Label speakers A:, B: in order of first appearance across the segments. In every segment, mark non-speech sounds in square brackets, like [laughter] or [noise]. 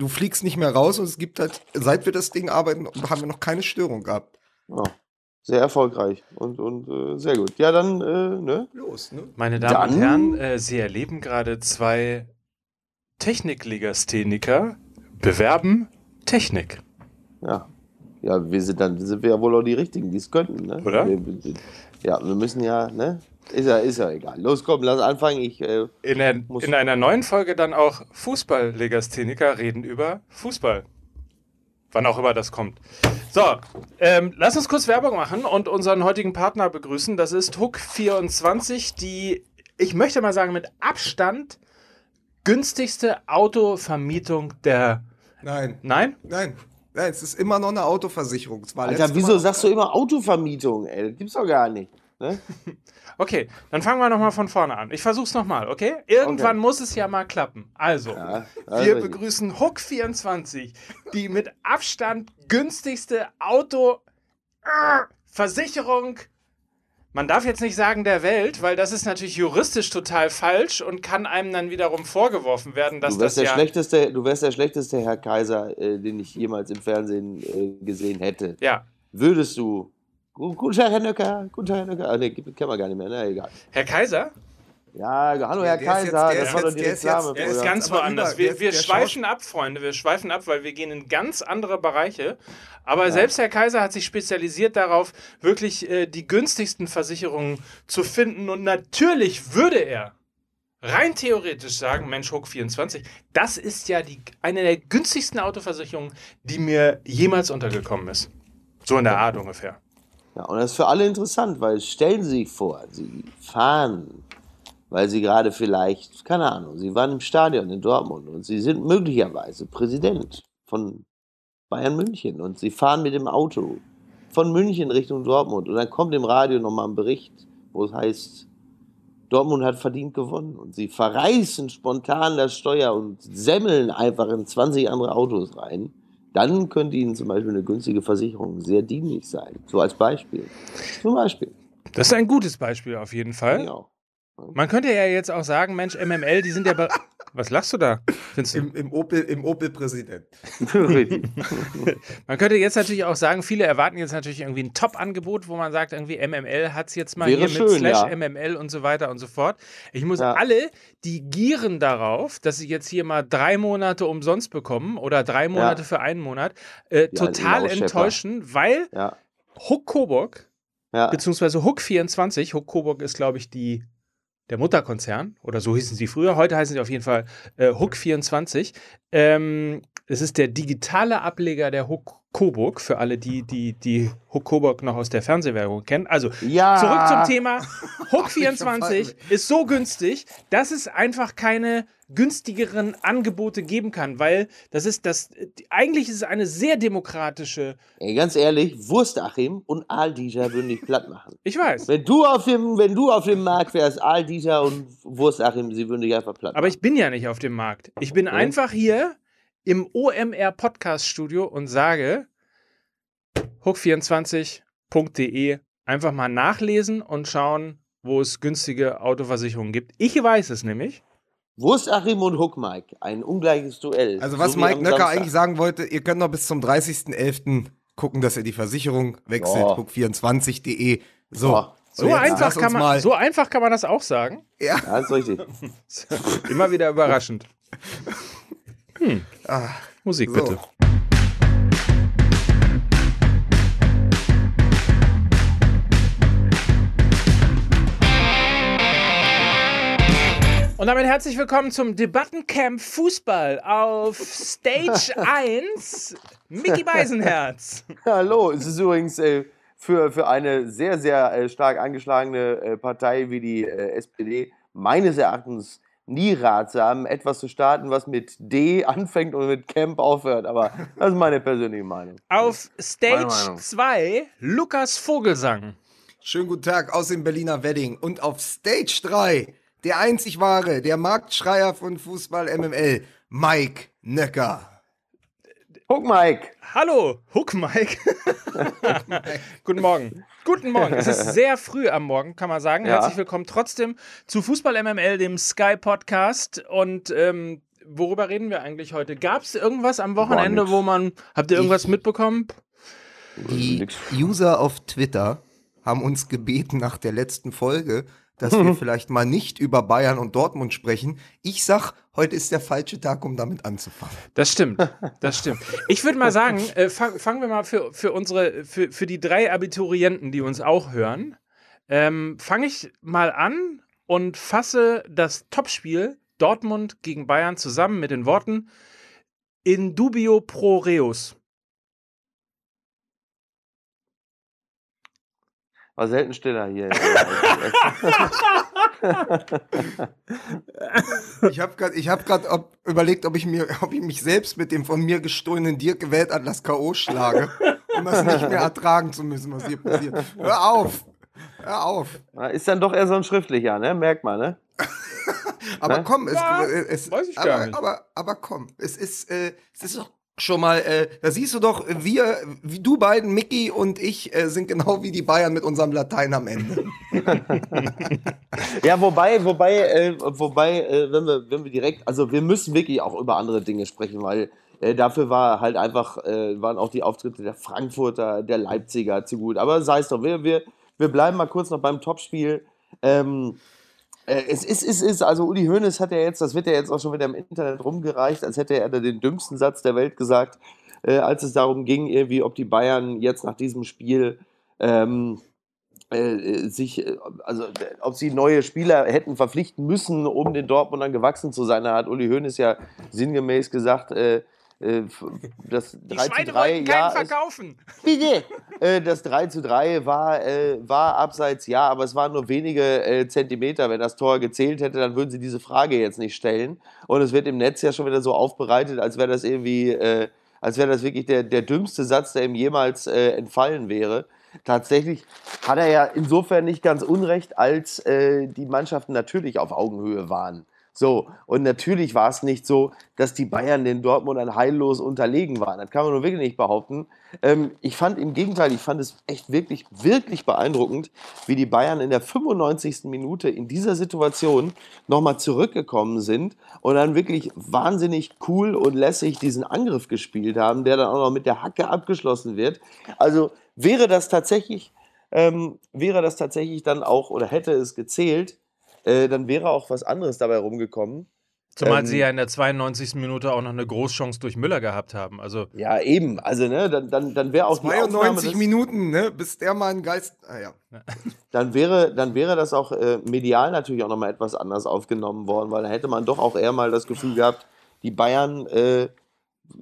A: du fliegst nicht mehr raus und es gibt halt, seit wir das Ding arbeiten, haben wir noch keine Störung gehabt.
B: Ja, sehr erfolgreich und, und äh, sehr gut. Ja, dann, äh, ne?
A: Los, ne?
C: Meine Damen
B: Dann-
C: und Herren, äh, Sie erleben gerade zwei Techniklegastheniker bewerben Technik.
B: Ja. Ja, wir sind dann sind wir ja wohl auch die Richtigen, die es könnten, ne?
C: Oder?
B: Wir, wir- ja, wir müssen ja, ne? Ist ja, ist ja egal. Los, komm, lass anfangen. Ich, äh,
C: In, der,
B: Muss-
C: in einer neuen Folge dann auch Fußball-Legastheniker reden über Fußball. Wann auch immer das kommt. So, ähm, lass uns kurz Werbung machen und unseren heutigen Partner begrüßen. Das ist Hook24, die, ich möchte mal sagen, mit Abstand günstigste Autovermietung der.
A: Nein,
C: Nein?
A: nein. Nein, es ist immer noch eine Autoversicherung.
B: Alter, wieso
A: Mal-
B: sagst du immer Autovermietung, ey? Das gibt's doch gar nicht. Ne? [laughs]
C: Okay, dann fangen wir nochmal von vorne an. Ich versuch's nochmal, okay? Irgendwann
B: Okay.
C: muss es ja mal klappen. Also,
B: Ja,
C: wir
B: also,
C: begrüßen Hook24, die mit Abstand günstigste Auto äh, Versicherung. Man darf jetzt nicht sagen der Welt, weil das ist natürlich juristisch total falsch und kann einem dann wiederum vorgeworfen werden, dass
B: Du wärst,
C: das
B: der
C: ja
B: schlechteste, du wärst der schlechteste Herr Kaiser, äh, den ich jemals im Fernsehen äh, gesehen hätte.
C: ja.
B: Würdest du. Gu- Guten Tag, Herr Nöcker. Guten Tag, Herr Nöcker. Ah, nee, kennen wir gar nicht mehr. Na, egal.
C: Herr Kaiser,
B: Ja, hallo,
A: Ja,
B: Herr
A: der
B: Kaiser.
A: der
B: das
A: ist
B: war doch
A: jetzt-
B: die
A: der ist
B: Reklame.
A: jetzt-
C: er ist ganz woanders.
A: über-
C: Wir,
A: der-
C: wir
A: der
C: schweifen ab, Freunde. Wir schweifen ab, weil wir gehen in ganz andere Bereiche. Aber selbst Herr Kaiser hat sich spezialisiert darauf, wirklich äh, die günstigsten Versicherungen zu finden. Und natürlich würde er rein theoretisch sagen, Mensch, Hook 24, das ist ja die, eine der günstigsten Autoversicherungen, die mir jemals untergekommen ist. So in der Art ungefähr.
B: Ja, und das ist für alle interessant, weil stellen Sie sich vor, Sie fahren, weil Sie gerade vielleicht, keine Ahnung, Sie waren im Stadion in Dortmund und Sie sind möglicherweise Präsident von Bayern München und Sie fahren mit dem Auto von München Richtung Dortmund und dann kommt im Radio nochmal ein Bericht, wo es heißt, Dortmund hat verdient gewonnen und Sie verreißen spontan das Steuer und semmeln einfach in 20 andere Autos rein. Dann könnte Ihnen zum Beispiel eine günstige Versicherung sehr dienlich sein. So als Beispiel. Zum Beispiel.
C: Das ist ein gutes Beispiel auf jeden Fall.
B: Ja.
C: Man könnte ja jetzt auch sagen, Mensch, MML, die sind ja... [laughs] Was lachst du da? Findest du?
A: Im, im Opel, im Opel Präsident. [laughs]
C: Man könnte jetzt natürlich auch sagen, viele erwarten jetzt natürlich irgendwie ein Top-Angebot, wo man sagt, irgendwie MML hat es jetzt mal
B: Wäre
C: hier
B: schön,
C: mit Slash
B: ja.
C: MML und so weiter und so fort. Ich muss
B: Ja.
C: alle, die gieren darauf, dass sie jetzt hier mal drei Monate umsonst bekommen oder drei Monate für einen Monat, äh, total enttäuschen, weil
B: Ja.
C: Hook Coburg,
B: Ja.
C: beziehungsweise Hook 24, Hook Coburg ist, glaube ich, die der Mutterkonzern, oder so hießen sie früher, heute heißen sie auf jeden Fall äh, Hook 24. Ähm, es ist der digitale Ableger der Hook Coburg, für alle, die die, die Hook Coburg noch aus der Fernsehwerbung kennen. Also,
B: Ja.
C: zurück zum Thema. [laughs] Hook
A: Ich verfall
C: 24 ist so günstig, dass es einfach keine günstigeren Angebote geben kann, weil das ist das, eigentlich ist es eine sehr demokratische,
B: Ey, ganz ehrlich, Wurstachim und Aldieter würden dich platt machen.
C: ich weiß,
B: Wenn du auf dem, wenn du auf dem Markt wärst, Aldieter und Wurstachim, sie würden dich einfach platt
C: Aber
B: machen.
C: ich bin ja nicht auf dem Markt. Ich bin
B: Okay.
C: einfach hier im OMR Podcast Studio und sage hook24.de einfach mal nachlesen und schauen, wo es günstige Autoversicherungen gibt. Ich weiß es nämlich.
B: Wurstachim und Hook Mike, ein ungleiches Duell.
A: Also was
B: So
A: Mike Nöcker
B: Samstag.
A: eigentlich sagen wollte, ihr könnt noch bis zum 30.11. gucken, dass ihr die Versicherung wechselt,
B: Ja.
A: hook24.de. So,
B: Ja.
C: So,
B: jetzt
C: einfach kann man,
A: mal-
C: so einfach kann man das auch sagen.
A: ja.
B: Ja, ist richtig. [laughs]
C: Immer wieder überraschend. Hm. Musik
A: so.
C: bitte. Und damit herzlich willkommen zum Debattencamp Fußball auf Stage [laughs] 1. Mickey Beisenherz.
B: Hallo, es ist übrigens äh, für, für eine sehr, sehr äh, stark angeschlagene äh, Partei wie die äh, SPD meines Erachtens nie ratsam, etwas zu starten, was mit D anfängt und mit Camp aufhört. Aber das ist meine persönliche Meinung.
C: Auf Stage
B: Meinung.
C: 2 Lukas Vogelsang.
A: Schönen guten Tag aus dem Berliner Wedding. Und auf Stage 3, der einzig wahre, der Marktschreier von Fußball MML, Mike Nöcker.
B: Guck, Mike.
C: Hallo, Hook Mike. [laughs] Guten Morgen. Guten Morgen. Es ist sehr früh am Morgen, kann man sagen.
B: Ja.
C: Herzlich willkommen trotzdem zu Fußball MML, dem Sky Podcast. Und ähm, worüber reden wir eigentlich heute? Gab es irgendwas am Wochenende, wo man. Habt ihr irgendwas
A: Ich-
C: mitbekommen?
A: Die. User auf Twitter haben uns gebeten nach der letzten Folge, dass wir [laughs] vielleicht mal nicht über Bayern und Dortmund sprechen. Ich sag, heute ist der falsche Tag, um damit anzufangen.
C: Das stimmt, das stimmt. [laughs] Ich würde mal sagen, äh, fang, fangen wir mal für, für unsere, für, für die drei Abiturienten, die uns auch hören, ähm, fange ich mal an und fasse das Topspiel Dortmund gegen Bayern zusammen mit den Worten in dubio pro reus.
B: War selten stiller hier.
A: Ich habe gerade hab überlegt, ob ich, mir, ob ich mich selbst mit dem von mir gestohlenen Dirk gewählt Atlas K.O. schlage, um das nicht mehr ertragen zu müssen, was hier passiert. Hör auf! Hör auf!
B: ist dann doch eher so ein schriftlicher, ne? Merkt man, ne?
A: Aber
B: Ne?
A: komm, es,
C: Ja,
A: es,
C: weiß ich
A: aber,
C: gar nicht.
A: Aber, aber komm, es ist, äh, es ist doch schon mal, äh, da siehst du doch, wir, du beiden, Mickey und ich, äh, sind genau wie die Bayern mit unserem Latein am Ende. [laughs]
B: Ja, wobei, wobei, äh, wobei, äh, wenn wir, wenn wir direkt, also wir müssen wirklich auch über andere Dinge sprechen, weil äh, dafür war halt einfach, äh, waren auch die Auftritte der Frankfurter, der Leipziger zu gut. Aber sei es doch, wir, wir, wir bleiben mal kurz noch beim Topspiel. Ähm, äh, es ist, ist, ist, also Uli Hoeneß hat ja jetzt, das wird ja jetzt auch schon wieder im Internet rumgereicht, als hätte er da den dümmsten Satz der Welt gesagt, äh, als es darum ging, irgendwie, ob die Bayern jetzt nach diesem Spiel ähm, äh, sich, äh, also äh, ob sie neue Spieler hätten verpflichten müssen, um den Dortmundern gewachsen zu sein. Da hat Uli Hoeneß ja sinngemäß gesagt, äh, [laughs] äh, das 3 zu 3, ja, ist,
C: verkaufen.
B: bitte. Äh, das 3 zu 3 war, äh, war abseits, ja, aber es waren nur wenige äh, Zentimeter. Wenn das Tor gezählt hätte, dann würden sie diese Frage jetzt nicht stellen. Und es wird im Netz ja schon wieder so aufbereitet, als wäre das irgendwie, äh, als wäre das wirklich der, der dümmste Satz, der ihm jemals entfallen wäre. Tatsächlich hat er ja insofern nicht ganz unrecht, als die Mannschaften natürlich auf Augenhöhe waren. So, und natürlich war es nicht so, dass die Bayern den Dortmundern heillos unterlegen waren. Das kann man nur wirklich nicht behaupten. Ähm, ich fand im Gegenteil, ich fand es echt wirklich, wirklich beeindruckend, wie die Bayern in der 95. Minute in dieser Situation nochmal zurückgekommen sind und dann wirklich wahnsinnig cool und lässig diesen Angriff gespielt haben, der dann auch noch mit der Hacke abgeschlossen wird. Also wäre das tatsächlich, ähm, wäre das tatsächlich dann auch oder hätte es gezählt, äh, dann wäre auch was anderes dabei rumgekommen.
C: Zumal
B: Ähm,
C: sie ja in der 92. Minute auch noch eine Großchance durch Müller gehabt haben. Also
B: Ja, eben. Also, ne, dann, dann, dann wäre auch die Aufnahme
A: 92
B: des,
A: Minuten, ne, bis der mal einen Geist. Ah, ja. [laughs]
B: dann wäre, dann wäre das auch äh, medial natürlich auch nochmal etwas anders aufgenommen worden, weil da hätte man doch auch eher mal das Gefühl gehabt, die Bayern äh,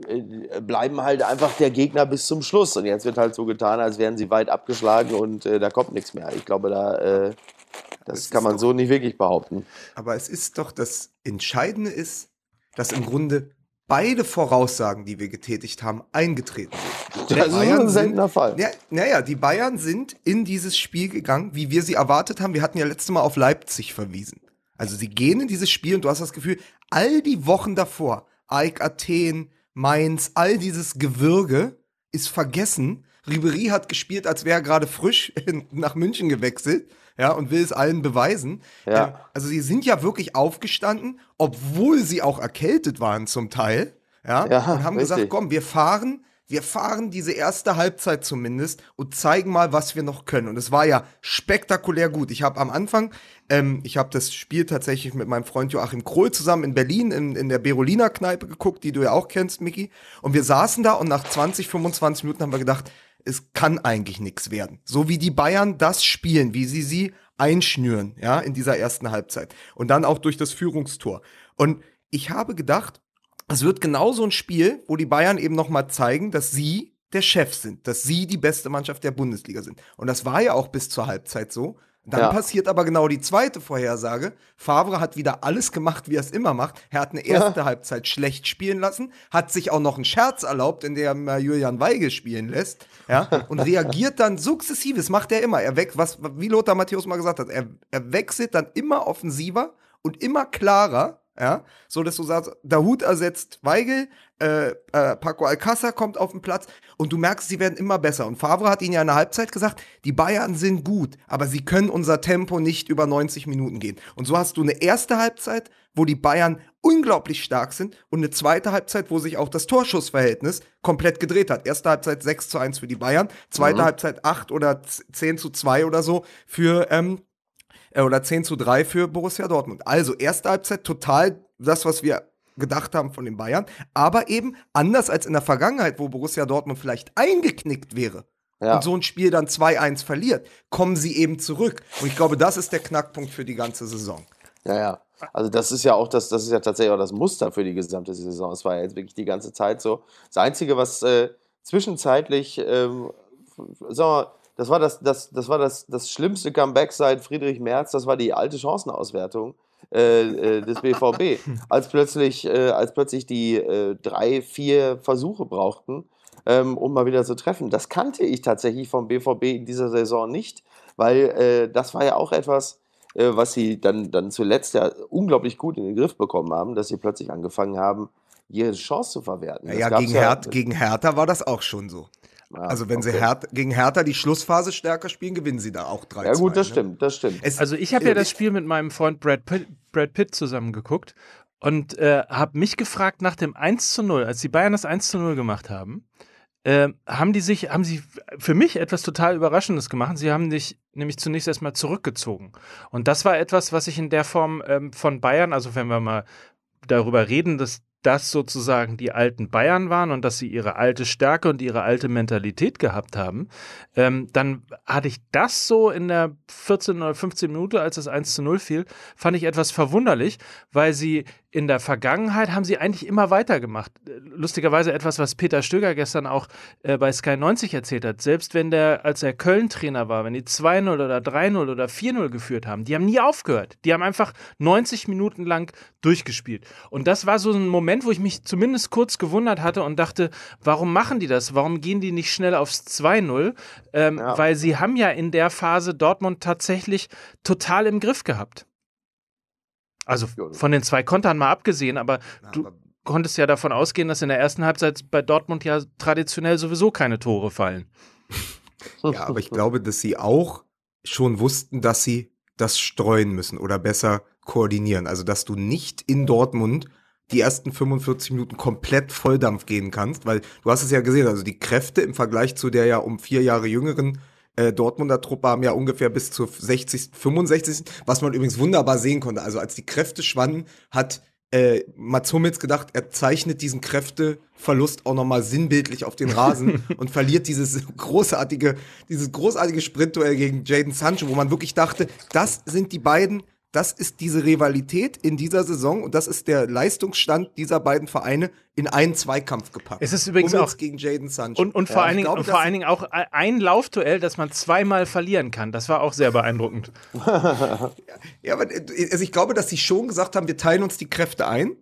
B: äh, bleiben halt einfach der Gegner bis zum Schluss. Und jetzt wird halt so getan, als wären sie weit abgeschlagen und äh, da kommt nichts mehr. Ich glaube, da äh, das
A: Das
B: kann man
A: doch-
B: so nicht wirklich behaupten.
A: Aber es ist doch das Entscheidende ist, dass im Grunde beide Voraussagen, die wir getätigt haben, eingetreten sind. [laughs]
B: Das ist ein seltener Fall.
A: Ja, naja, die Bayern sind in dieses Spiel gegangen, wie wir sie erwartet haben. Wir hatten ja letztes Mal auf Leipzig verwiesen. Also sie gehen in dieses Spiel und du hast das Gefühl, all die Wochen davor, Eik, Athen, Mainz, all dieses Gewürge ist vergessen. Ribery hat gespielt, als wäre er gerade frisch [laughs] nach München gewechselt, ja, und will es allen beweisen.
B: Ja.
A: Ähm, also sie sind ja wirklich aufgestanden, obwohl sie auch erkältet waren zum Teil, ja,
B: Ja,
A: und haben
B: richtig.
A: gesagt, komm, wir fahren, wir fahren diese erste Halbzeit zumindest und zeigen mal, was wir noch können. Und es war ja spektakulär gut. Ich habe am Anfang, ähm, ich habe das Spiel tatsächlich mit meinem Freund Joachim Krohl zusammen in Berlin in, in der Berolina Kneipe geguckt, die du ja auch kennst, Miki. Und wir saßen da und nach 20, 25 Minuten haben wir gedacht, es kann eigentlich nichts werden. So wie die Bayern das spielen, wie sie sie einschnüren, ja, in dieser ersten Halbzeit. Und dann auch durch das Führungstor. Und ich habe gedacht, es wird genau so ein Spiel, wo die Bayern eben noch mal zeigen, dass sie der Chef sind, dass sie die beste Mannschaft der Bundesliga sind. Und das war ja auch bis zur Halbzeit so. Dann
B: Ja.
A: passiert aber genau die zweite Vorhersage. Favre hat wieder alles gemacht, wie er es immer macht. Er hat eine erste Halbzeit schlecht spielen lassen, hat sich auch noch einen Scherz erlaubt, in der er Julian Weige spielen lässt, ja, und reagiert dann sukzessiv. Das macht er immer. Er weg, was, wie Lothar Matthäus mal gesagt hat, er, er wechselt dann immer offensiver und immer klarer, Ja, so dass du sagst, Dahut ersetzt Weigel, äh, äh, Paco Alcázar kommt auf den Platz und du merkst, sie werden immer besser. Und Favre hat ihnen ja in der Halbzeit gesagt, die Bayern sind gut, aber sie können unser Tempo nicht über 90 Minuten gehen. Und so hast du eine erste Halbzeit, wo die Bayern unglaublich stark sind und eine zweite Halbzeit, wo sich auch das Torschussverhältnis komplett gedreht hat. Erste Halbzeit 6 zu 1 für die Bayern, zweite mhm. Halbzeit 8 oder 10 zu 2 oder so für ähm, äh, oder 10 zu 3 für Borussia Dortmund. Also erste Halbzeit total das, was wir gedacht haben von den Bayern, aber eben anders als in der Vergangenheit, wo Borussia Dortmund vielleicht eingeknickt wäre. Ja. und so ein Spiel dann 2-1 verliert, kommen sie eben zurück. Und ich glaube, das ist der Knackpunkt für die ganze Saison.
B: Ja, ja. Also das ist ja auch das, das ist ja tatsächlich auch das Muster für die gesamte Saison. Es war ja jetzt wirklich die ganze Zeit so. Das Einzige, was äh, zwischenzeitlich, ähm, sagen wir mal, das war das, das, das war das, das schlimmste Comeback seit Friedrich Merz, das war die alte Chancenauswertung. Äh, äh, des BVB, [laughs] als plötzlich, äh, als plötzlich die äh, drei, vier Versuche brauchten, ähm, um mal wieder zu treffen. Das kannte ich tatsächlich vom BVB in dieser Saison nicht, weil äh, das war ja auch etwas, was sie dann, dann zuletzt ja unglaublich gut in den Griff bekommen haben, dass sie plötzlich angefangen haben, jede Chance zu verwerten.
A: Ja, gegen, ja Her gegen Hertha war das auch schon so. Ja, also wenn okay. sie Her gegen Hertha die Schlussphase stärker spielen, gewinnen sie da auch 3
B: Ja gut, das ne? stimmt, das stimmt.
C: Es, also ich habe ja das Spiel mit meinem Freund Brad Pitt, Brad Pitt zusammen geguckt und äh, habe mich gefragt nach dem 1 zu 0, als die Bayern das 1 zu 0 gemacht haben, äh, haben die sich, haben sie für mich etwas total Überraschendes gemacht. Sie haben sich nämlich zunächst erstmal zurückgezogen. Und das war etwas, was ich in der Form ähm, von Bayern, also wenn wir mal darüber reden, dass das sozusagen die alten Bayern waren und dass sie ihre alte Stärke und ihre alte Mentalität gehabt haben, ähm, dann hatte ich das so in der 14 oder 15 Minute, als das 1 zu 0 fiel, fand ich etwas verwunderlich, weil sie in der Vergangenheit haben sie eigentlich immer weitergemacht. Lustigerweise etwas, was Peter Stöger gestern auch äh, bei Sky 90 erzählt hat. Selbst wenn der, als er Köln-Trainer war, wenn die 2-0 oder 3-0 oder 4-0 geführt haben, die haben nie aufgehört. Die haben einfach 90 Minuten lang durchgespielt. Und das war so ein Moment, wo ich mich zumindest kurz gewundert hatte und dachte, warum machen die das? Warum gehen die nicht schnell aufs 2-0? Ähm, ja. Weil sie haben ja in der Phase Dortmund tatsächlich total im Griff gehabt. Also von den zwei Kontern mal abgesehen, aber ja, du aber konntest ja davon ausgehen, dass in der ersten Halbzeit bei Dortmund ja traditionell sowieso keine Tore fallen. [laughs]
A: Ja, aber ich glaube, dass sie auch schon wussten, dass sie das streuen müssen oder besser koordinieren. Also, dass du nicht in Dortmund die ersten 45 Minuten komplett Volldampf gehen kannst, weil du hast es ja gesehen, also die Kräfte im Vergleich zu der ja um vier Jahre jüngeren äh, Dortmunder Truppe haben ja ungefähr bis zur 60., 65., was man übrigens wunderbar sehen konnte. Also als die Kräfte schwanden, hat äh, Mats Hummels gedacht, er zeichnet diesen Kräfteverlust auch nochmal sinnbildlich auf den Rasen [laughs] und verliert dieses großartige, dieses großartige Sprintduell gegen Jaden Sancho, wo man wirklich dachte, das sind die beiden das ist diese Rivalität in dieser Saison und das ist der Leistungsstand dieser beiden Vereine in einen Zweikampf gepackt.
C: Es ist übrigens
A: Hummels
C: auch
A: gegen Jaden Sancho.
C: Und, und vor, ja, allen, Dingen, glaube, vor allen Dingen auch ein Laufduell, das man zweimal verlieren kann. Das war auch sehr beeindruckend. [laughs]
A: ja, aber also ich glaube, dass sie schon gesagt haben, wir teilen uns die Kräfte ein.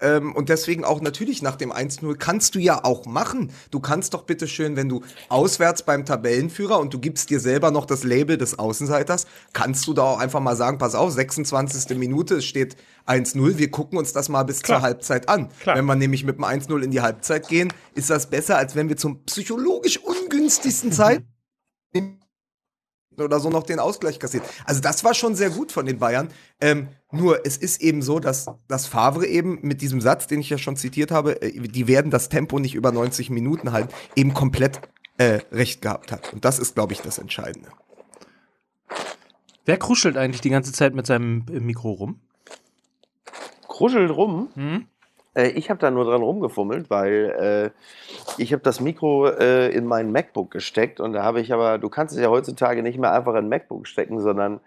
A: Ähm, und deswegen auch natürlich nach dem 1-0 kannst du ja auch machen. Du kannst doch bitte schön, wenn du auswärts beim Tabellenführer und du gibst dir selber noch das Label des Außenseiters, kannst du da auch einfach mal sagen, pass auf, 26. Minute, es steht 1-0, wir gucken uns das mal bis Klar. zur Halbzeit an. Klar. Wenn wir nämlich mit dem 1-0 in die Halbzeit gehen, ist das besser, als wenn wir zum psychologisch ungünstigsten Zeit oder so noch den Ausgleich kassiert. Also das war schon sehr gut von den Bayern. Ähm, nur es ist eben so, dass, dass Favre eben mit diesem Satz, den ich ja schon zitiert habe, äh, die werden das Tempo nicht über 90 Minuten halten, eben komplett äh, recht gehabt hat. Und das ist, glaube ich, das Entscheidende.
C: Wer kruschelt eigentlich die ganze Zeit mit seinem äh, Mikro rum?
B: Kruschelt rum? Hm? Äh, ich habe da nur dran rumgefummelt, weil äh, ich habe das Mikro äh, in mein MacBook gesteckt und da habe ich aber, du kannst es ja heutzutage nicht mehr einfach in ein MacBook stecken, sondern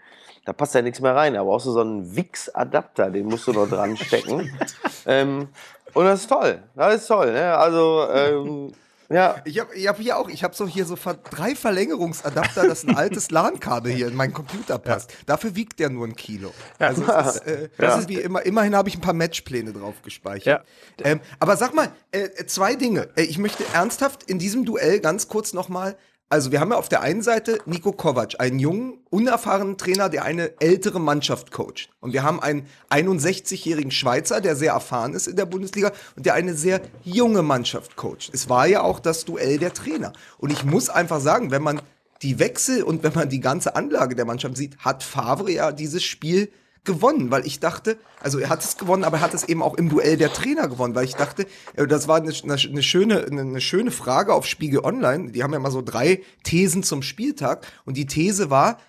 B: da passt ja nichts mehr rein. Da brauchst du so einen Wix-Adapter, den musst du noch dran stecken. [laughs] ähm, und das ist toll. Das ist toll. Ne? Also ähm, ja.
A: Ich habe ich hab hier auch, ich habe so hier so drei Verlängerungsadapter, dass ein altes [laughs] LAN-Kabel hier in meinen Computer passt. Ja. Dafür wiegt der nur ein Kilo. Ja. Also ist, äh, [laughs] das ja. ist wie immer, immerhin habe ich ein paar Matchpläne drauf gespeichert. Ja. Ähm, aber sag mal, äh, zwei Dinge. Äh, ich möchte ernsthaft in diesem Duell ganz kurz nochmal also wir haben ja auf der einen Seite Nico Kovac, einen jungen, unerfahrenen Trainer, der eine ältere Mannschaft coacht. Und wir haben einen 61-jährigen Schweizer, der sehr erfahren ist in der Bundesliga und der eine sehr junge Mannschaft coacht. Es war ja auch das Duell der Trainer. Und ich muss einfach sagen, wenn man die Wechsel und wenn man die ganze Anlage der Mannschaft sieht, hat Favre ja dieses Spiel gewonnen, weil ich dachte, also er hat es gewonnen, aber er hat es eben auch im Duell der Trainer gewonnen, weil ich dachte, äh, das war eine, eine, schöne, eine schöne Frage auf Spiegel Online. Die haben ja mal so drei Thesen zum Spieltag und die These war,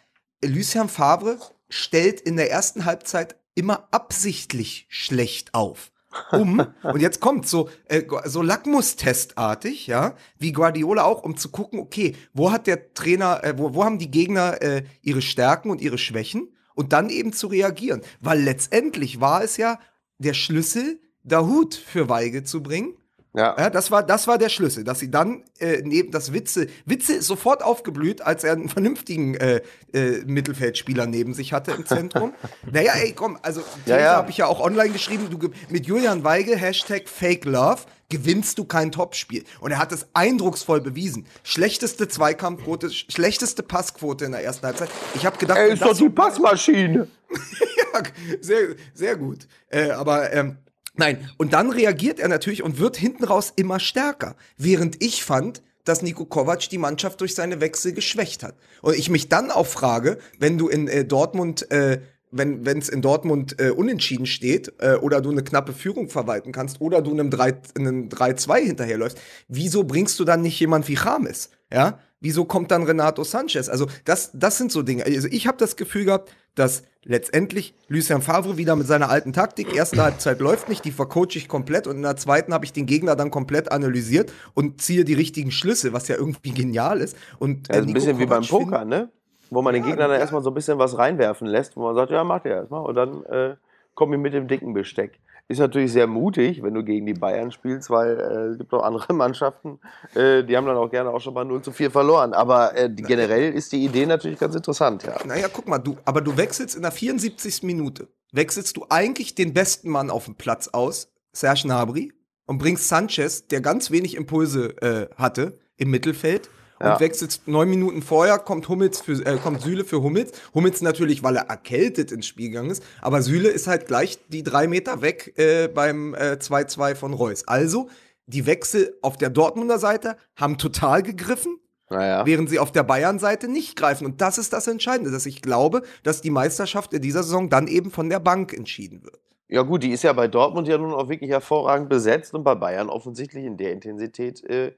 A: Lucien Favre stellt in der ersten Halbzeit immer absichtlich schlecht auf. um, [laughs] und jetzt kommt so, äh, so Lackmustestartig, ja, wie Guardiola auch, um zu gucken, okay, wo hat der Trainer, äh, wo, wo haben die Gegner äh, ihre Stärken und ihre Schwächen? Und dann eben zu reagieren. Weil letztendlich war es ja der Schlüssel, Dahut für Weige zu bringen. Ja. ja. das war das war der Schlüssel, dass sie dann äh, neben das Witze Witze ist sofort aufgeblüht, als er einen vernünftigen äh, äh, Mittelfeldspieler neben sich hatte im Zentrum. [laughs] naja, ey, komm, also ja, ja. habe ich ja auch online geschrieben, du mit Julian Weige Hashtag Fake Love gewinnst du kein Topspiel. Und er hat es eindrucksvoll bewiesen. Schlechteste Zweikampfquote, schlechteste Passquote in der ersten Halbzeit. Ich habe gedacht,
B: er ist doch die Passmaschine. [laughs]
A: ja, sehr, sehr gut. Äh, aber ähm, nein, und dann reagiert er natürlich und wird hinten raus immer stärker. Während ich fand, dass Nico Kovac die Mannschaft durch seine Wechsel geschwächt hat. Und ich mich dann auch frage, wenn du in äh, Dortmund äh, wenn es in Dortmund äh, unentschieden steht äh, oder du eine knappe Führung verwalten kannst oder du einem 3-2 hinterherläufst, wieso bringst du dann nicht jemand wie James? Ja? Wieso kommt dann Renato Sanchez? Also das, das sind so Dinge. Also ich habe das Gefühl gehabt, dass letztendlich Lucien Favre wieder mit seiner alten Taktik, erste Halbzeit läuft nicht, die vercoache ich komplett und in der zweiten habe ich den Gegner dann komplett analysiert und ziehe die richtigen Schlüsse, was ja irgendwie [laughs] genial ist. Und,
B: äh, ja, ein bisschen wie beim Poker, ne? Wo man den Gegner dann erstmal so ein bisschen was reinwerfen lässt, wo man sagt, ja, macht er erstmal. Und dann äh, komme ich mit dem dicken Besteck. Ist natürlich sehr mutig, wenn du gegen die Bayern spielst, weil äh, es gibt auch andere [laughs] Mannschaften, äh, die haben dann auch gerne auch schon mal 0 zu 4 verloren. Aber äh, generell ist die Idee natürlich ganz interessant, ja.
A: Naja, guck mal, du, aber du wechselst in der 74. Minute, wechselst du eigentlich den besten Mann auf dem Platz aus, Serge Gnabry, und bringst Sanchez, der ganz wenig Impulse äh, hatte, im Mittelfeld ja. und wechselt neun Minuten vorher, kommt Hummels für, äh, kommt Süle für Hummels. Hummels natürlich, weil er erkältet ins Spiel gegangen ist, aber Süle ist halt gleich die drei Meter weg äh, beim 2-2 äh, von Reus. Also, die Wechsel auf der Dortmunder Seite haben total gegriffen. Naja. Während sie auf der Bayern-Seite nicht greifen. Und das ist das Entscheidende, dass ich glaube, dass die Meisterschaft in dieser Saison dann eben von der Bank entschieden wird.
B: Ja, gut, die ist ja bei Dortmund ja nun auch wirklich hervorragend besetzt und bei Bayern offensichtlich in der Intensität äh,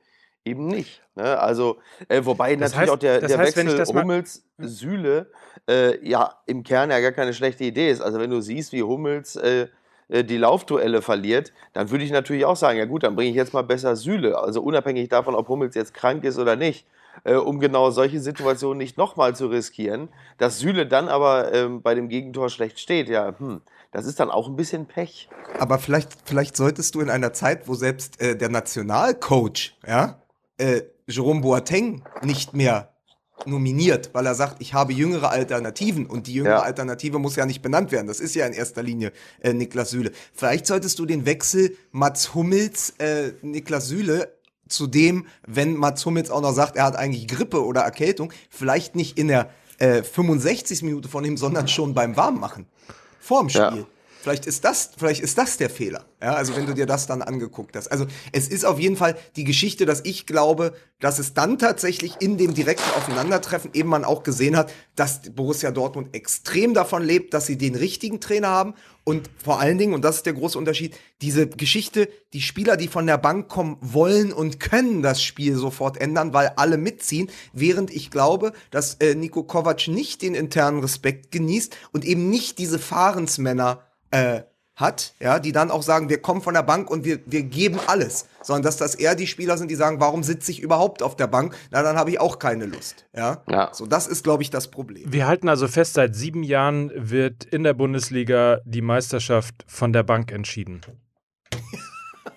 B: eben nicht. Ne? Also, äh, wobei das natürlich heißt, auch der, der heißt, Wechsel Hummels, Sühle äh, ja im Kern ja gar keine schlechte Idee ist. Also, wenn du siehst, wie Hummels äh, äh, die Laufduelle verliert, dann würde ich natürlich auch sagen, ja gut, dann bringe ich jetzt mal besser Sühle. Also unabhängig davon, ob Hummels jetzt krank ist oder nicht. Äh, um genau solche Situationen nicht nochmal zu riskieren. Dass Süle dann aber ähm, bei dem Gegentor schlecht steht, ja, hm, das ist dann auch ein bisschen Pech.
A: Aber vielleicht, vielleicht solltest du in einer Zeit, wo selbst äh, der Nationalcoach, ja, äh, Jerome Boateng nicht mehr nominiert, weil er sagt, ich habe jüngere Alternativen und die jüngere ja. Alternative muss ja nicht benannt werden. Das ist ja in erster Linie äh, Niklas Süle. Vielleicht solltest du den Wechsel Mats Hummels, äh, Niklas Süle zu dem, wenn Mats Hummels auch noch sagt, er hat eigentlich Grippe oder Erkältung, vielleicht nicht in der äh, 65. Minute von ihm, sondern schon beim Warmmachen. Vorm Spiel. Ja. Vielleicht ist das, vielleicht ist das der Fehler. Ja, also wenn du dir das dann angeguckt hast. Also es ist auf jeden Fall die Geschichte, dass ich glaube, dass es dann tatsächlich in dem direkten Aufeinandertreffen eben man auch gesehen hat, dass Borussia Dortmund extrem davon lebt, dass sie den richtigen Trainer haben und vor allen Dingen, und das ist der große Unterschied, diese Geschichte, die Spieler, die von der Bank kommen, wollen und können das Spiel sofort ändern, weil alle mitziehen, während ich glaube, dass äh, Nico Kovac nicht den internen Respekt genießt und eben nicht diese Fahrensmänner äh, hat, ja, die dann auch sagen, wir kommen von der Bank und wir, wir geben alles, sondern dass das eher die Spieler sind, die sagen, warum sitze ich überhaupt auf der Bank? Na, dann habe ich auch keine Lust, ja. ja. So, das ist, glaube ich, das Problem.
C: Wir halten also fest, seit sieben Jahren wird in der Bundesliga die Meisterschaft von der Bank entschieden.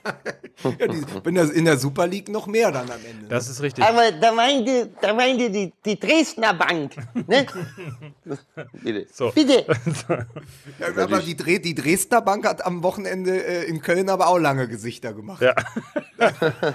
C: [laughs] [laughs]
A: Ja, die, in, der, in der Super League noch mehr dann am Ende.
C: Das ist richtig.
B: Aber da meinte, da meinte die, die Dresdner Bank. Ne? [laughs] Bitte.
C: So.
B: Bitte. [laughs]
A: ja, aber die, Dre die Dresdner Bank hat am Wochenende äh, in Köln aber auch lange Gesichter gemacht.
C: Ja.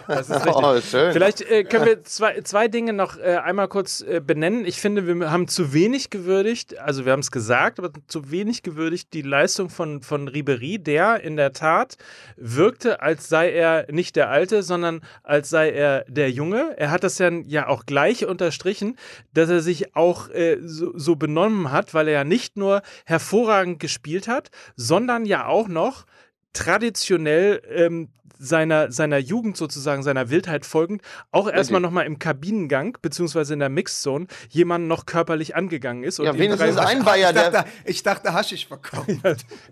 C: das ist richtig.
B: Oh, schön.
C: Vielleicht äh, können wir zwei, zwei Dinge noch äh, einmal kurz äh, benennen. Ich finde, wir haben zu wenig gewürdigt, also wir haben es gesagt, aber zu wenig gewürdigt die Leistung von, von Ribery, der in der Tat wirkte, als sei er nicht der Alte, sondern als sei er der Junge. Er hat das ja, ja auch gleich unterstrichen, dass er sich auch äh, so, so benommen hat, weil er ja nicht nur hervorragend gespielt hat, sondern ja auch noch traditionell ähm, seiner, seiner Jugend sozusagen, seiner Wildheit folgend, auch erstmal nochmal im Kabinengang, beziehungsweise in der Mixzone, jemanden noch körperlich angegangen ist.
B: Ja, wenigstens ein Bayer, [laughs]
A: ich, dachte,
B: der,
A: ich dachte, Haschisch verkauft.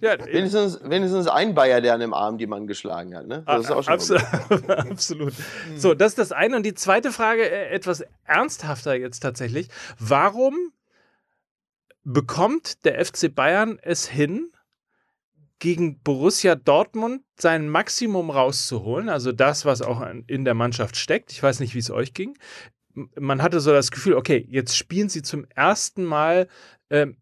C: ja,
B: wenigstens, wenigstens ein Bayer, der an dem Arm jemanden geschlagen hat. Ne? Das ist auch schon
C: Absolut. [laughs] Absolut. So, das ist das eine. Und die zweite Frage, äh, etwas ernsthafter jetzt tatsächlich. Warum bekommt der FC Bayern es hin, gegen Borussia Dortmund sein Maximum rauszuholen? Also das, was auch in der Mannschaft steckt. Ich weiß nicht, wie es euch ging. Man hatte so das Gefühl, okay, jetzt spielen sie zum ersten Mal ähm,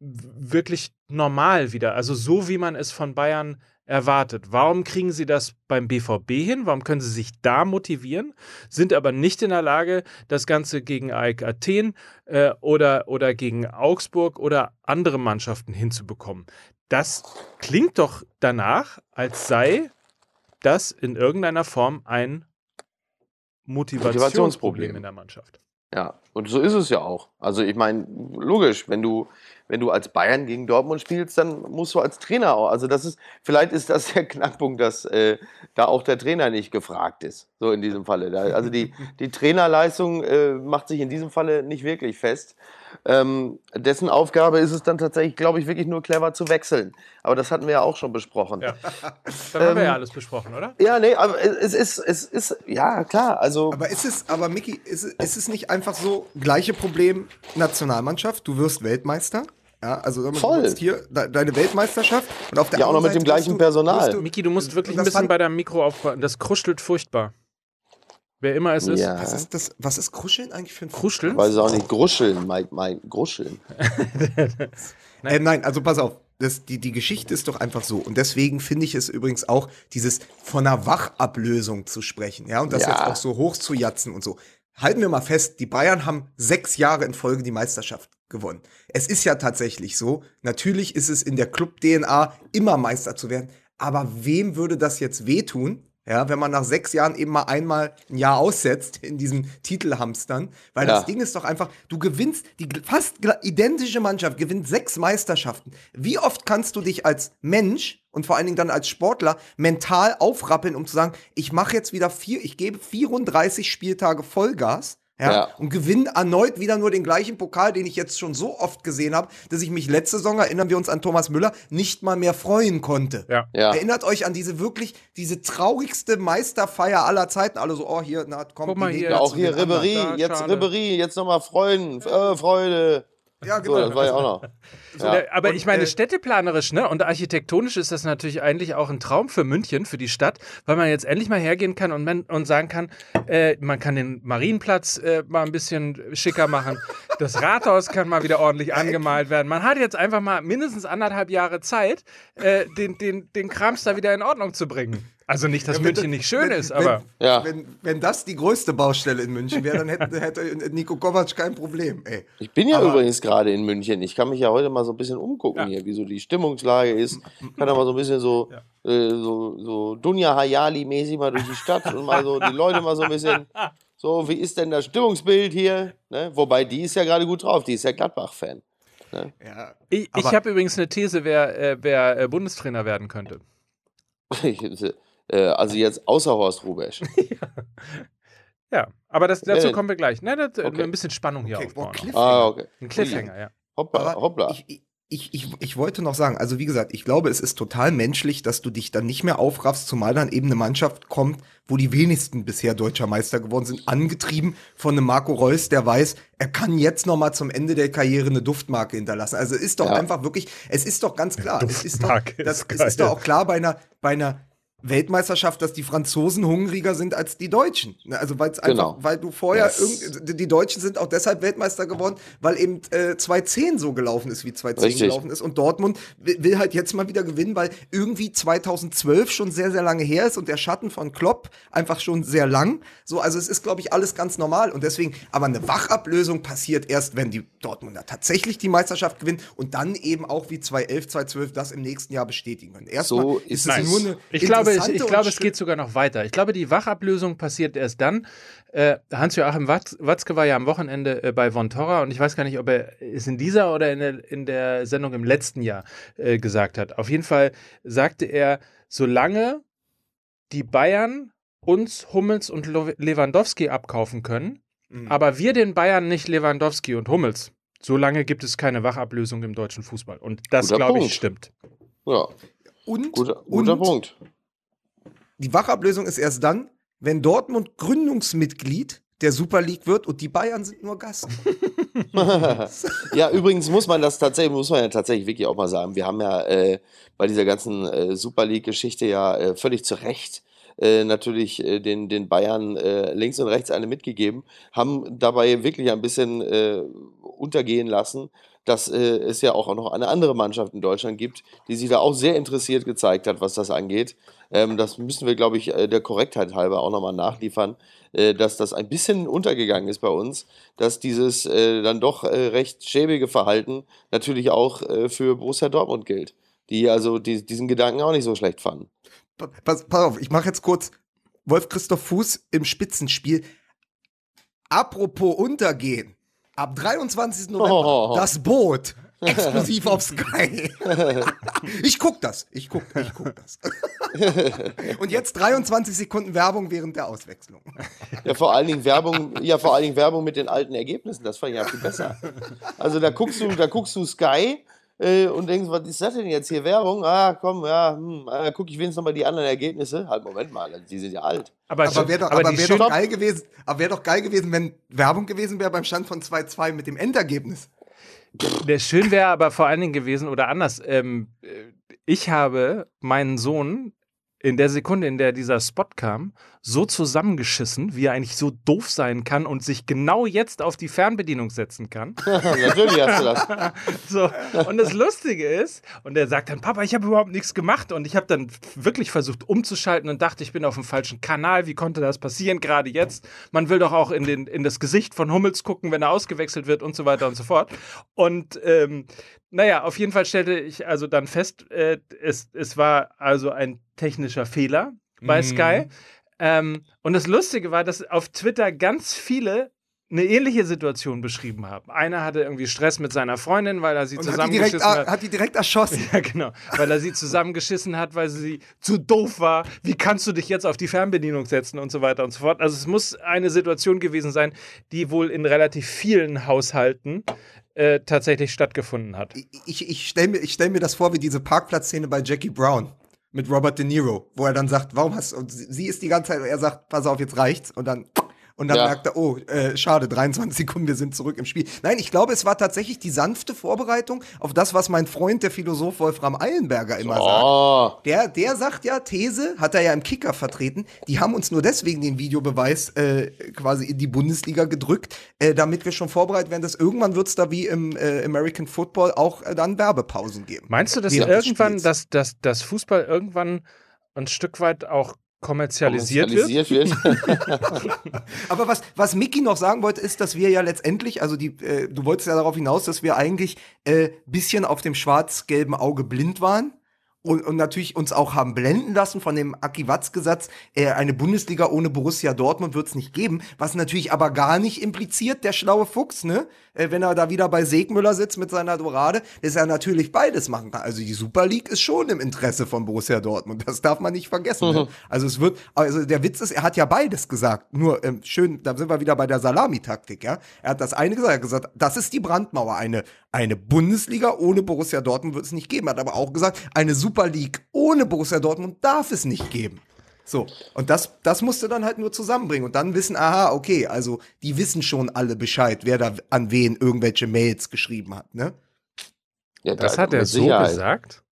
C: wirklich normal wieder. Also so, wie man es von Bayern erwartet. Warum kriegen sie das beim BVB hin? Warum können sie sich da motivieren? Sind aber nicht in der Lage, das Ganze gegen AEK Athen äh, oder, oder gegen Augsburg oder andere Mannschaften hinzubekommen. Das klingt doch danach, als sei das in irgendeiner Form ein Motivationsproblem
B: Motivationsproblem.
C: in der Mannschaft.
B: Ja, und so ist es ja auch. Also ich meine, logisch, wenn du, wenn du als Bayern gegen Dortmund spielst, dann musst du als Trainer auch. Also das ist, vielleicht ist das [laughs] der Knackpunkt, dass äh, da auch der Trainer nicht gefragt ist. So in diesem Falle. Also die, die Trainerleistung äh, macht sich in diesem Falle nicht wirklich fest. Ähm, dessen Aufgabe ist es dann tatsächlich, glaube ich, wirklich nur clever zu wechseln. Aber das hatten wir ja auch schon besprochen.
C: Ja. [laughs] Dann haben wir
B: Ähm,
C: ja alles besprochen, oder?
B: Ja, nee, aber es ist, es ist, ja, klar, also.
A: Aber ist es, aber Micky, ist, es- ist es nicht einfach so, gleiche Problem Nationalmannschaft, du wirst Weltmeister? Ja, also mal,
B: Voll.
A: du hast hier de deine Weltmeisterschaft und auf der
B: Ja, auch noch mit dem
A: Seite wirst
B: gleichen Personal.
A: du-
C: Miki, du musst wirklich
A: das
C: ein bisschen bei deinem Mikro aufpassen. Das kruschelt furchtbar. Wer immer es ist.
B: Ja.
A: Was ist das? Was ist Kruscheln eigentlich für ein
C: Kruscheln?
B: Weiß auch nicht, gruscheln, mein, mein, gruscheln. [laughs]
A: Äh, nein, also pass auf. Das, die, die Geschichte ist doch einfach so. Und deswegen finde ich es übrigens auch, dieses von einer Wachablösung zu sprechen, ja, und das
B: Ja.
A: jetzt auch so hoch zu jatzen und so. Halten wir mal fest, die Bayern haben sechs Jahre in Folge die Meisterschaft gewonnen. Es ist ja tatsächlich so. Natürlich ist es in der Club-DNA immer Meister zu werden. Aber wem würde das jetzt wehtun? Ja, wenn man nach sechs Jahren eben mal einmal ein Jahr aussetzt in diesen Titelhamstern, weil
B: Ja.
A: das Ding ist doch einfach, du gewinnst, die fast identische Mannschaft gewinnt sechs Meisterschaften. Wie oft kannst du dich als Mensch und vor allen Dingen dann als Sportler mental aufrappeln, um zu sagen, ich mache jetzt wieder vier, ich gebe 34 Spieltage Vollgas. Ja,
B: Ja.
A: Und gewinne erneut wieder nur den gleichen Pokal, den ich jetzt schon so oft gesehen habe, dass ich mich letzte Saison, erinnern wir uns an Thomas Müller, nicht mal mehr freuen konnte.
C: Ja.
B: Ja.
A: Erinnert euch an diese wirklich, diese traurigste Meisterfeier aller Zeiten. Alle so, oh, hier, na, komm,
C: Guck mal
A: die
C: hier.
B: Ja, auch hier
C: da,
B: jetzt. Ribery, jetzt nochmal Freuden, äh, Freude.
A: Ja,
B: So,
A: genau.
B: das war ja auch noch. [laughs] Ja.
C: Äh, Aber ich meine,
A: äh,
C: städteplanerisch ne, und architektonisch ist das natürlich eigentlich auch ein Traum für München, für die Stadt, weil man jetzt endlich mal hergehen kann und, man, und sagen kann, äh, man kann den Marienplatz äh, mal ein bisschen schicker machen. Das Rathaus kann mal wieder ordentlich angemalt werden. Man hat jetzt einfach mal mindestens anderthalb Jahre Zeit, äh, den, den, den Krams da wieder in Ordnung zu bringen. Also nicht, dass
A: wenn
C: München
A: das-
C: nicht schön
A: wenn,
C: ist,
A: wenn,
C: aber
B: Ja.
A: Wenn, wenn das die größte Baustelle in München wäre, dann hätte, [laughs] hätte Nico Kovac kein Problem, ey.
B: Ich bin ja
A: Aber-
B: übrigens gerade in München. Ich kann mich ja heute mal so ein bisschen umgucken
C: Ja.
B: hier, wie so die Stimmungslage ist. Kann da mal so ein bisschen so, äh, so, so Dunja Hayali-mäßig mal durch die Stadt und mal so die Leute mal so ein bisschen. [laughs] So, wie ist denn das Stimmungsbild hier? Ne? Wobei, die ist ja gerade gut drauf. Die ist ja Gladbach-Fan.
A: Ja.
C: ich, ich habe übrigens eine These, wer, äh, wer äh, Bundestrainer werden könnte. [laughs]
B: äh, also jetzt außer Horst Rubesch. [laughs]
C: Ja, aber das, dazu
B: denn?
C: kommen wir gleich. Ne, das,
B: Okay.
C: Ein bisschen Spannung hier
A: Okay, boah,
C: aufbauen.
A: Cliffhanger.
B: Ah, okay.
C: Ein Cliffhanger, ja.
B: Hoppla,
A: Aber
B: hoppla.
A: Ich, ich, ich, ich, ich wollte noch sagen, also wie gesagt, ich glaube, es ist total menschlich, dass du dich dann nicht mehr aufraffst, zumal dann eben eine Mannschaft kommt, wo die wenigsten bisher deutscher Meister geworden sind, angetrieben von einem Marco Reus, der weiß, er kann jetzt noch mal zum Ende der Karriere eine Duftmarke hinterlassen. Also ist doch
B: Ja.
A: einfach wirklich, es ist doch ganz klar, es ist doch, das,
C: ist
A: ist doch auch klar bei einer, bei einer Weltmeisterschaft, dass die Franzosen hungriger sind als die Deutschen. Ne, Also weil es einfach,
B: Genau.
A: weil du vorher
B: Yes.
A: die Deutschen sind auch deshalb Weltmeister geworden, weil eben äh, 2-10 so gelaufen ist, wie 2-10
B: Richtig.
A: gelaufen ist. Und Dortmund will, halt jetzt mal wieder gewinnen, weil irgendwie 2012 schon sehr, sehr lange her ist und der Schatten von Klopp einfach schon sehr lang. So, also es ist, glaube ich, alles ganz normal. Und deswegen, aber eine Wachablösung passiert erst, wenn die Dortmunder tatsächlich die Meisterschaft gewinnen und dann eben auch wie 2011, 2012 das im nächsten Jahr bestätigen können. Erstmal
B: So
A: ist
B: ist
A: es
B: es.
A: nur eine
C: Ich glaube, ich,
A: interessante
C: ich
A: und
C: glaube, es geht sogar noch weiter. Ich glaube, die Wachablösung passiert erst dann. Äh, Hans-Joachim Watz, Watzke war ja am Wochenende äh, bei Von Torra und ich weiß gar nicht, ob er es in dieser oder in der, in der Sendung im letzten Jahr äh, gesagt hat. Auf jeden Fall sagte er, solange die Bayern uns Hummels und Lewandowski abkaufen können,
A: Mhm.
C: aber wir den Bayern nicht Lewandowski und Hummels, solange gibt es keine Wachablösung im deutschen Fußball. Und das, glaube ich, stimmt.
B: Ja,
A: Und,
B: guter, guter
A: und
B: Punkt.
A: Die Wachablösung ist erst dann, wenn Dortmund Gründungsmitglied der Super League wird und die Bayern sind nur Gast. [laughs]
B: ja, übrigens muss man das tatsächlich, muss man ja tatsächlich wirklich auch mal sagen. Wir haben ja äh, bei dieser ganzen äh, Super League-Geschichte ja äh, völlig zu Recht äh, natürlich äh, den, den Bayern äh, links und rechts eine mitgegeben, haben dabei wirklich ein bisschen untergehen lassen, dass äh, es ja auch noch eine andere Mannschaft in Deutschland gibt, die sich da auch sehr interessiert gezeigt hat, was das angeht. Ähm, das müssen wir, glaube ich, äh, der Korrektheit halber auch nochmal nachliefern, äh, dass das ein bisschen untergegangen ist bei uns, dass dieses äh, dann doch äh, recht schäbige Verhalten natürlich auch äh, für Borussia Dortmund gilt, die also die, diesen Gedanken auch nicht so schlecht fanden.
A: Pa- Pass, pass auf, ich mache jetzt kurz Wolf Christoph Fuß im Spitzenspiel. Apropos untergehen. Ab 23. November
B: Oh.
A: das Boot. Exklusiv auf Sky. [laughs] ich guck das. Ich guck, ich guck das. [laughs] Und jetzt 23 Sekunden Werbung während der Auswechslung.
B: Ja, vor allen Dingen Werbung, ja, vor allen Dingen Werbung mit den alten Ergebnissen, das fand ich ja viel besser. Also da guckst du, da guckst du Sky äh, und denkst, was ist das denn jetzt hier? Werbung? Ah, komm, ja, hm, äh, guck ich wenigstens nochmal die anderen Ergebnisse. Halt, Moment mal, die sind ja alt.
C: Aber,
A: Aber wäre doch,
C: aber
A: aber wär doch geil gewesen, aber wäre doch geil gewesen, wenn Werbung gewesen wäre beim Stand von 2-2 mit dem Endergebnis.
C: Der schön wäre aber vor allen Dingen gewesen, oder anders, ähm, äh, ich habe meinen Sohn in der Sekunde, in der dieser Spot kam, so zusammengeschissen, wie er eigentlich so doof sein kann und sich genau jetzt auf die Fernbedienung setzen kann. [laughs] [laughs]
B: Natürlich hast du das.
C: So. Und das Lustige ist, und er sagt dann, Papa, ich habe überhaupt nichts gemacht. Und ich habe dann wirklich versucht umzuschalten und dachte, ich bin auf dem falschen Kanal. Wie konnte das passieren, gerade jetzt? Man will doch auch in, den, in das Gesicht von Hummels gucken, wenn er ausgewechselt wird und so weiter und so fort. Und ähm, naja, auf jeden Fall stellte ich also dann fest, äh, es, es war also ein technischer Fehler bei
A: Mhm.
C: Sky. Ähm, und das Lustige war, dass auf Twitter ganz viele eine ähnliche Situation beschrieben haben. Einer hatte irgendwie Stress mit seiner Freundin, weil er sie
A: Und hat die, direkt,
C: zusammengeschissen hat.
A: hat die direkt erschossen. [laughs]
C: Ja, genau. Weil er sie zusammengeschissen hat, weil sie zu doof war. Wie kannst du dich jetzt auf die Fernbedienung setzen und so weiter und so fort. Also es muss eine Situation gewesen sein, die wohl in relativ vielen Haushalten äh, tatsächlich stattgefunden hat.
A: ich, ich stelle mir, ich stell mir das vor wie diese Parkplatzszene bei Jackie Brown mit Robert De Niro, wo er dann sagt, warum hast du, und sie, sie ist die ganze Zeit, und er sagt, pass auf, jetzt reicht's, und dann, und dann
B: Ja.
A: merkt er, oh, äh, schade, 23 Sekunden, wir sind zurück im Spiel. Nein, ich glaube, es war tatsächlich die sanfte Vorbereitung auf das, was mein Freund, der Philosoph Wolfram Eilenberger immer sagt.
B: Oh,
A: Der, der sagt ja, These, hat er ja im Kicker vertreten, die haben uns nur deswegen den Videobeweis äh, quasi in die Bundesliga gedrückt, äh, damit wir schon vorbereitet werden, dass irgendwann wird's da wie im äh, American Football auch äh, dann Werbepausen geben.
C: Meinst du, dass irgendwann, dass, dass, dass Fußball irgendwann ein Stück weit auch kommerzialisiert, wird?
B: kommerzialisiert wird.
A: Aber was, was Mickey noch sagen wollte, ist, dass wir ja letztendlich, also die, äh, du wolltest ja darauf hinaus, dass wir eigentlich äh, bisschen auf dem schwarz-gelben Auge blind waren. Und, und natürlich uns auch haben blenden lassen von dem Aki Watzke-Satz, äh, eine Bundesliga ohne Borussia Dortmund wird es nicht geben, was natürlich aber gar nicht impliziert, der schlaue Fuchs, ne? Äh, wenn er da wieder bei Segmüller sitzt mit seiner Dorade, dass er natürlich beides machen kann. Also die Super League ist schon im Interesse von Borussia Dortmund, das darf man nicht vergessen. Ne? [laughs] Also es wird, also der Witz ist, er hat ja beides gesagt, nur ähm, schön, da sind wir wieder bei der Salamitaktik, ja? Er hat das eine gesagt, er hat gesagt, das ist die Brandmauer, eine, eine Bundesliga ohne Borussia Dortmund wird es nicht geben, Er hat aber auch gesagt, eine Super League ohne Borussia Dortmund darf es nicht geben. So, und das, das musst du dann halt nur zusammenbringen und dann wissen, aha, okay, also die wissen schon alle Bescheid, wer da an wen irgendwelche Mails geschrieben hat, ne?
B: Ja,
C: Das
B: da-
C: hat er so
B: Sicherheit.
C: gesagt?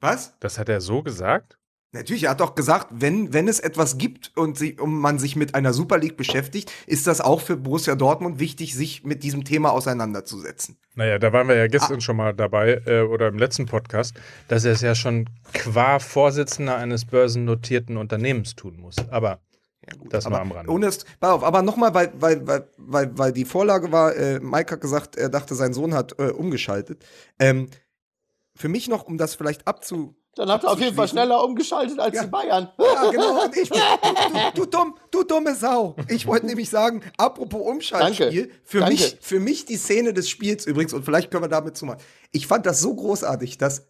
A: Was?
C: Das hat er so gesagt?
A: Natürlich, er hat doch gesagt, wenn, wenn es etwas gibt und sie, um man sich mit einer Super League beschäftigt, ist das auch für Borussia Dortmund wichtig, sich mit diesem Thema auseinanderzusetzen.
C: Naja, da waren wir ja gestern ah. schon mal dabei äh, oder im letzten Podcast, dass er es ja schon qua Vorsitzender eines börsennotierten Unternehmens tun muss. Aber ja, gut, das war am Rande.
A: Ohne es, auf, aber nochmal, weil, weil, weil, weil, weil die Vorlage war, äh, Mike hat gesagt, er dachte, sein Sohn hat äh, umgeschaltet. Ähm, für mich noch, um das vielleicht abzu
B: dann hat er auf jeden Fall schneller umgeschaltet als ja. die Bayern.
A: Ja, genau. Und ich, du, du, dumm, du dumme Sau. Ich wollte nämlich sagen, apropos Umschaltspiel, Danke. für Danke. mich, für mich die Szene des Spiels übrigens, und vielleicht können wir damit zumachen. Ich fand das so großartig, dass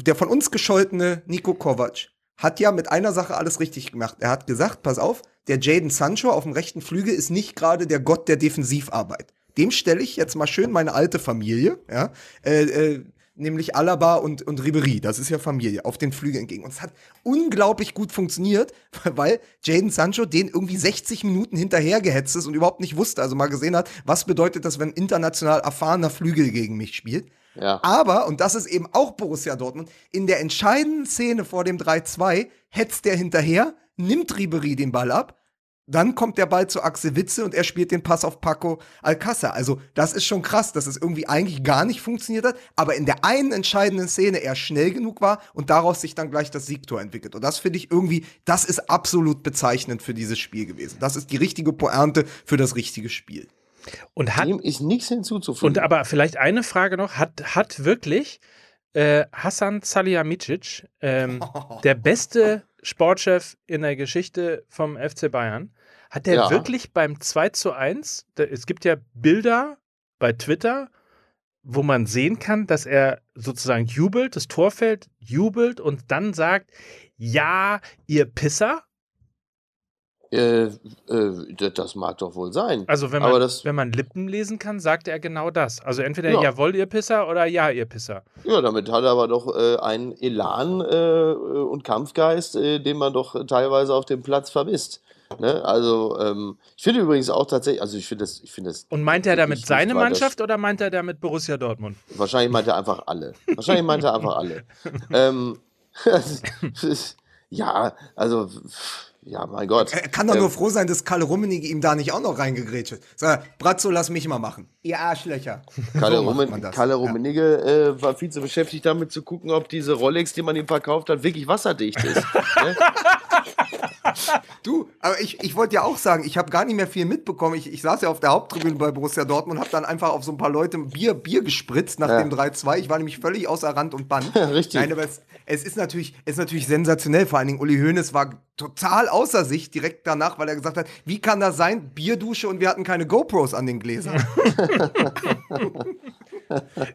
A: der von uns gescholtene Nico Kovac hat ja mit einer Sache alles richtig gemacht. Er hat gesagt, pass auf, der Jaden Sancho auf dem rechten Flügel ist nicht gerade der Gott der Defensivarbeit. Dem stelle ich jetzt mal schön meine alte Familie, ja, äh, äh, nämlich Alaba und, und Ribery, das ist ja Familie, auf den Flügel entgegen. Und es hat unglaublich gut funktioniert, [laughs] weil Jaden Sancho den irgendwie 60 Minuten hinterhergehetzt ist und überhaupt nicht wusste, also mal gesehen hat, was bedeutet das, wenn international erfahrener Flügel gegen mich spielt. Ja. Aber, und das ist eben auch Borussia Dortmund, in der entscheidenden Szene vor dem 3-2 hetzt der hinterher, nimmt Ribery den Ball ab dann kommt der Ball zu Axel Witze und er spielt den Pass auf Paco Alcázar. Also, das ist schon krass, dass es irgendwie eigentlich gar nicht funktioniert hat, aber in der einen entscheidenden Szene er schnell genug war und daraus sich dann gleich das Siegtor entwickelt. Und das finde ich irgendwie, das ist absolut bezeichnend für dieses Spiel gewesen. Das ist die richtige Pointe für das richtige Spiel.
C: Und hat,
B: Dem ist nichts hinzuzufügen.
C: Und aber vielleicht eine Frage noch, hat, hat wirklich äh, Hassan Salihamidzic, ähm, [laughs] der beste Sportchef in der Geschichte vom FC Bayern, hat der ja. wirklich beim 2 zu 1, da, es gibt ja Bilder bei Twitter, wo man sehen kann, dass er sozusagen jubelt, das Tor fällt, jubelt und dann sagt, ja, ihr Pisser.
B: Äh, äh, das mag doch wohl sein.
C: Also wenn man, das, wenn man Lippen lesen kann, sagt er genau das. Also entweder ja. jawohl, ihr Pisser oder ja, ihr Pisser.
B: Ja, damit hat er aber doch äh, einen Elan äh, und Kampfgeist, äh, den man doch teilweise auf dem Platz vermisst. Ne? Also ähm, ich finde übrigens auch tatsächlich, also ich finde das, ich finde das.
C: Und meint er damit seine Mannschaft oder meint er damit Borussia Dortmund?
B: Wahrscheinlich meint er einfach alle. Wahrscheinlich meint er einfach alle. ähm, [laughs] ja, also ja, mein Gott.
A: Er kann doch ähm, nur froh sein, dass Kalle Rummenigge ihm da nicht auch noch reingegrätscht hat. Sag, Bratzo, lass mich mal machen. Ihr Arschlöcher.
B: Kalle, so Rummen, Kalle Rummenigge ja. äh, war viel zu beschäftigt damit zu gucken, ob diese Rolex, die man ihm verkauft hat, wirklich wasserdicht ist. [laughs] Ne?
A: Du, aber ich, ich wollte ja auch sagen, ich habe gar nicht mehr viel mitbekommen. Ich, ich saß ja auf der Haupttribüne bei Borussia Dortmund und habe dann einfach auf so ein paar Leute Bier, Bier gespritzt nach ja. dem 3-2. Ich war nämlich völlig außer Rand und Band. [laughs]
B: Richtig.
A: Nein, aber es, es ist natürlich, es ist natürlich sensationell. Vor allen Dingen Uli Hoeneß war total außer sich direkt danach, weil er gesagt hat, wie kann das sein? Bierdusche und wir hatten keine GoPros an den Gläsern. [laughs]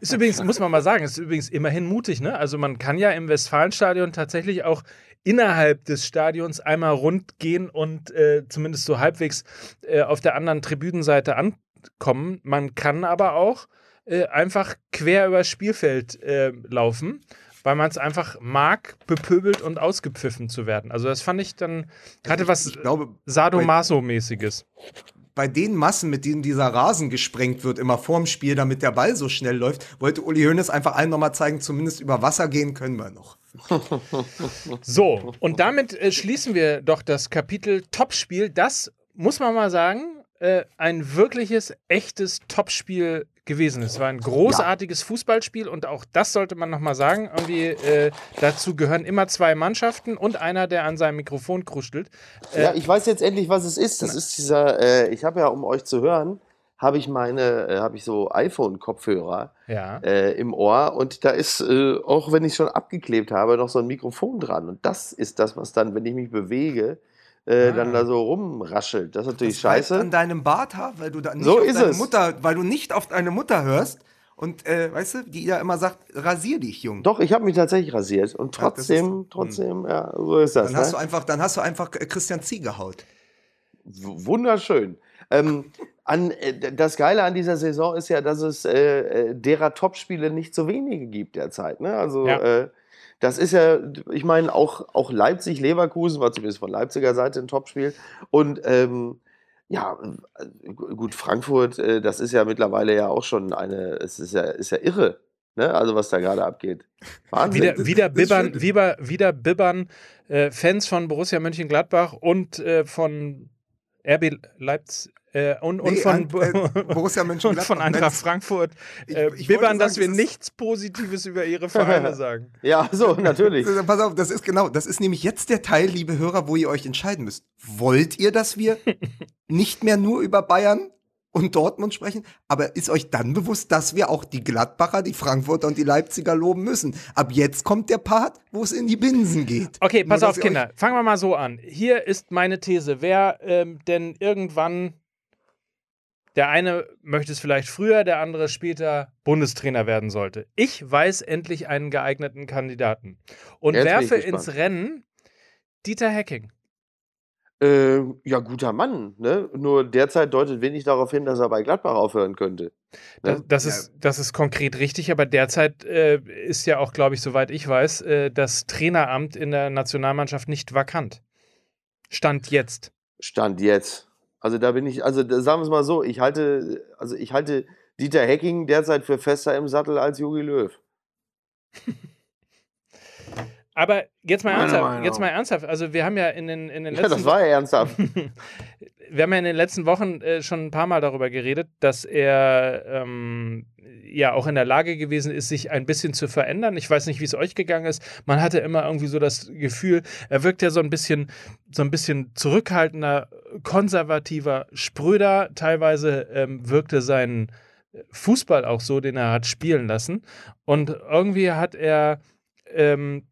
C: ist übrigens, muss man mal sagen, ist übrigens immerhin mutig, ne? Also man kann ja im Westfalenstadion tatsächlich auch innerhalb des Stadions einmal rund gehen und äh, zumindest so halbwegs äh, auf der anderen Tribünenseite ankommen. Man kann aber auch äh, einfach quer übers Spielfeld äh, laufen weil man es einfach mag, bepöbelt und ausgepfiffen zu werden. Also das fand ich dann, hatte was Sadomaso-mäßiges.
A: Bei den Massen, mit denen dieser Rasen gesprengt wird, immer vorm Spiel, damit der Ball so schnell läuft, wollte Uli Hoeneß einfach allen nochmal zeigen, zumindest über Wasser gehen können wir noch. [laughs]
C: so, und damit äh, schließen wir doch das Kapitel Topspiel. Das muss man mal sagen, äh, ein wirkliches, echtes Topspiel gewesen ist. Es war ein großartiges ja. Fußballspiel und auch das sollte man nochmal sagen. Irgendwie äh, dazu gehören immer zwei Mannschaften und einer, der an seinem Mikrofon kruschelt.
B: Äh, ja, ich weiß jetzt endlich, was es ist. Das ist dieser, äh, ich habe ja, um euch zu hören, habe ich meine, äh, habe ich so iPhone-Kopfhörer
C: ja.
B: äh, im Ohr und da ist, äh, auch wenn ich schon abgeklebt habe, noch so ein Mikrofon dran. Und das ist das, was dann, wenn ich mich bewege, äh, ah. dann da so rumraschelt. Das ist natürlich das scheiße.
A: an deinem Barthaar, weil du da nicht
B: so
A: auf
B: deine es.
A: Mutter, weil du nicht auf deine Mutter hörst und äh, weißt du, die ja immer sagt, rasier dich, Jung.
B: Doch, ich habe mich tatsächlich rasiert und trotzdem, ja, ist, trotzdem, ja, so ist das.
A: Dann hast ne? du einfach, dann hast du einfach äh, Christian Ziegehaut.
B: Wunderschön. Ähm, an, äh, das Geile an dieser Saison ist ja, dass es äh, äh derer Topspiele nicht so wenige gibt derzeit. Ne? Also ja. Äh, das ist ja, ich meine, auch, auch Leipzig-Leverkusen war zumindest von Leipziger Seite ein Topspiel. Und ähm, ja, gut, Frankfurt, äh, das ist ja mittlerweile ja auch schon eine, es ist ja, ist ja irre. Ne? Also was da gerade abgeht.
C: Wahnsinn. Wieder, wieder bibbern, wieder, wieder bibbern äh, Fans von Borussia Mönchengladbach und äh, von RB Leipzig. Äh, und, und, von, äh, Borussia [laughs] und von Eintracht Frankfurt äh, ich, ich bibbern, dass wir nichts Positives über ihre Vereine [laughs] sagen.
B: Ja, so, natürlich.
A: Pass auf, das ist genau, das ist nämlich jetzt der Teil, liebe Hörer, wo ihr euch entscheiden müsst. Wollt ihr, dass wir [laughs] nicht mehr nur über Bayern und Dortmund sprechen, aber ist euch dann bewusst, dass wir auch die Gladbacher, die Frankfurter und die Leipziger loben müssen? Ab jetzt kommt der Part, wo es in die Binsen geht.
C: Okay, pass Nur, auf, Kinder. Fangen wir mal so an. Hier ist meine These. Wer ähm, denn irgendwann, der eine möchte es vielleicht früher, der andere später Bundestrainer werden sollte. Ich weiß endlich einen geeigneten Kandidaten und jetzt werfe ins Rennen Dieter Hecking.
B: Äh, ja, guter Mann, ne? Nur derzeit deutet wenig darauf hin, dass er bei Gladbach aufhören könnte.
C: Ne? Das, das, ist, das ist konkret richtig, aber derzeit äh, ist ja auch, glaube ich, soweit ich weiß, äh, das Traineramt in der Nationalmannschaft nicht vakant. Stand jetzt.
B: Stand jetzt. Also da bin ich, also sagen wir es mal so, ich halte, also ich halte Dieter Hecking derzeit für fester im Sattel als Jogi Löw. [laughs]
C: Aber jetzt mal ernsthaft, jetzt mal ernsthaft. Also wir haben ja in den, in den
B: letzten Ja, das war ja ernsthaft. [laughs]
C: wir haben ja in den letzten Wochen äh, schon ein paar Mal darüber geredet, dass er ähm, ja auch in der Lage gewesen ist, sich ein bisschen zu verändern. Ich weiß nicht, wie es euch gegangen ist. Man hatte immer irgendwie so das Gefühl, er wirkt ja so ein bisschen, so ein bisschen zurückhaltender, konservativer, spröder. Teilweise ähm, wirkte sein Fußball auch so, den er hat spielen lassen. Und irgendwie hat er ähm,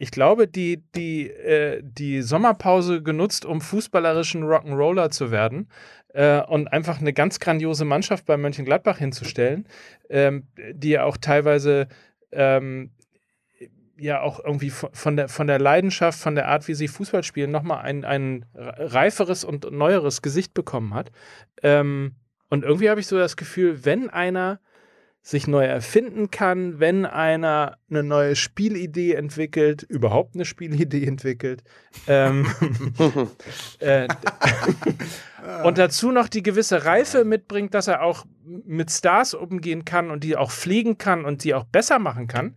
C: ich glaube, die, die, äh, die Sommerpause genutzt, um fußballerischen Rock'n'Roller zu werden äh, und einfach eine ganz grandiose Mannschaft bei Mönchengladbach hinzustellen, ähm, die ja auch teilweise ähm, ja auch irgendwie von der, von der Leidenschaft, von der Art, wie sie Fußball spielen, nochmal ein, ein reiferes und neueres Gesicht bekommen hat. Ähm, und irgendwie habe ich so das Gefühl, wenn einer sich neu erfinden kann, wenn einer eine neue Spielidee entwickelt, überhaupt eine Spielidee [laughs] entwickelt. Ähm, [laughs] äh, [laughs] und dazu noch die gewisse Reife mitbringt, dass er auch mit Stars umgehen kann und die auch fliegen kann und die auch besser machen kann,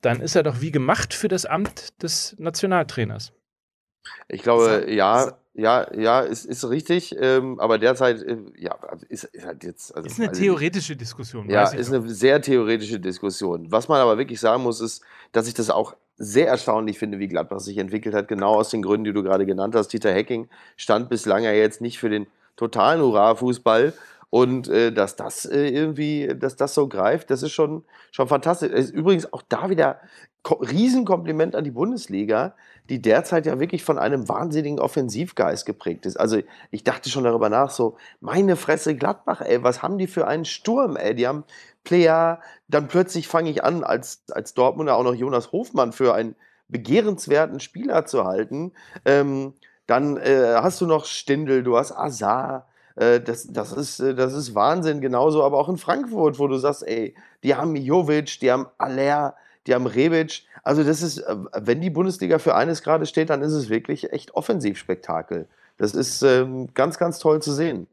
C: dann ist er doch wie gemacht für das Amt des Nationaltrainers.
B: Ich glaube, ja, ja, ja, ist, ist richtig, ähm, aber derzeit, äh, ja, ist, ist halt jetzt.
C: Also, ist eine also, theoretische Diskussion.
B: Ja, ist eine sehr theoretische Diskussion. Was man aber wirklich sagen muss, ist, dass ich das auch sehr erstaunlich finde, wie Gladbach sich entwickelt hat, genau aus den Gründen, die du gerade genannt hast. Dieter Hecking stand bislang ja jetzt nicht für den totalen Hurra-Fußball. Und äh, dass das äh, irgendwie, dass das so greift, das ist schon, schon fantastisch. Ist übrigens auch da wieder Riesenkompliment an die Bundesliga, die derzeit ja wirklich von einem wahnsinnigen Offensivgeist geprägt ist. Also ich dachte schon darüber nach, so, meine Fresse Gladbach, ey, was haben die für einen Sturm, ey? Die haben Player, dann plötzlich fange ich an, als, als Dortmunder auch noch Jonas Hofmann für einen begehrenswerten Spieler zu halten. Ähm, dann äh, hast du noch Stindel, du hast Azar. Äh, das, das, ist, äh, das ist Wahnsinn, genauso aber auch in Frankfurt, wo du sagst, ey, die haben Jovic, die haben Aller, die haben Rebic. Also das ist, äh, wenn die Bundesliga für eines gerade steht, dann ist es wirklich echt Offensivspektakel. Das ist ähm, ganz, ganz toll zu sehen.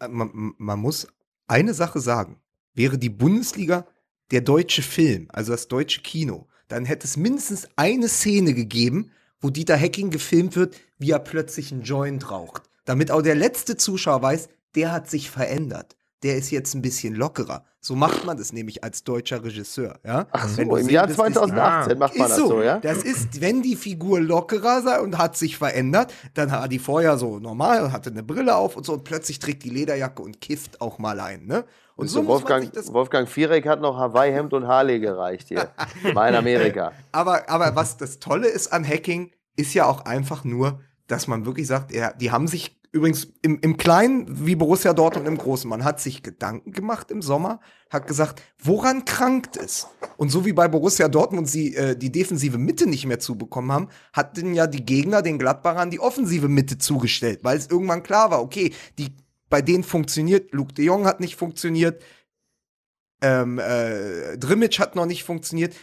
A: Äh, man, man muss eine Sache sagen. Wäre die Bundesliga der deutsche Film, also das deutsche Kino, dann hätte es mindestens eine Szene gegeben, wo Dieter Hecking gefilmt wird, wie er plötzlich einen Joint raucht. Damit auch der letzte Zuschauer weiß, der hat sich verändert der ist jetzt ein bisschen lockerer. So macht man das nämlich als deutscher Regisseur. Ja?
B: Ach so, im Jahr 2018 ist, macht man das so, so, ja?
A: Das ist, wenn die Figur lockerer sei und hat sich verändert, dann war die vorher so normal, hatte eine Brille auf und so und plötzlich trägt die Lederjacke und kifft auch mal ein. Ne? Und
B: so, so Wolfgang, Wolfgang Viereck hat noch Hawaii-Hemd und Harley gereicht hier. Mal in Amerika. [laughs]
A: aber, aber was das Tolle ist an Hacking, ist ja auch einfach nur, dass man wirklich sagt, ja, die haben sich Übrigens im, im Kleinen wie Borussia Dortmund im Großen. Man hat sich Gedanken gemacht im Sommer, hat gesagt, woran krankt es? Und so wie bei Borussia Dortmund sie äh, die defensive Mitte nicht mehr zubekommen haben, hatten ja die Gegner den Gladbachern die offensive Mitte zugestellt, weil es irgendwann klar war, okay, die bei denen funktioniert, Luke de Jong hat nicht funktioniert, ähm, äh, Drimmitsch hat noch nicht funktioniert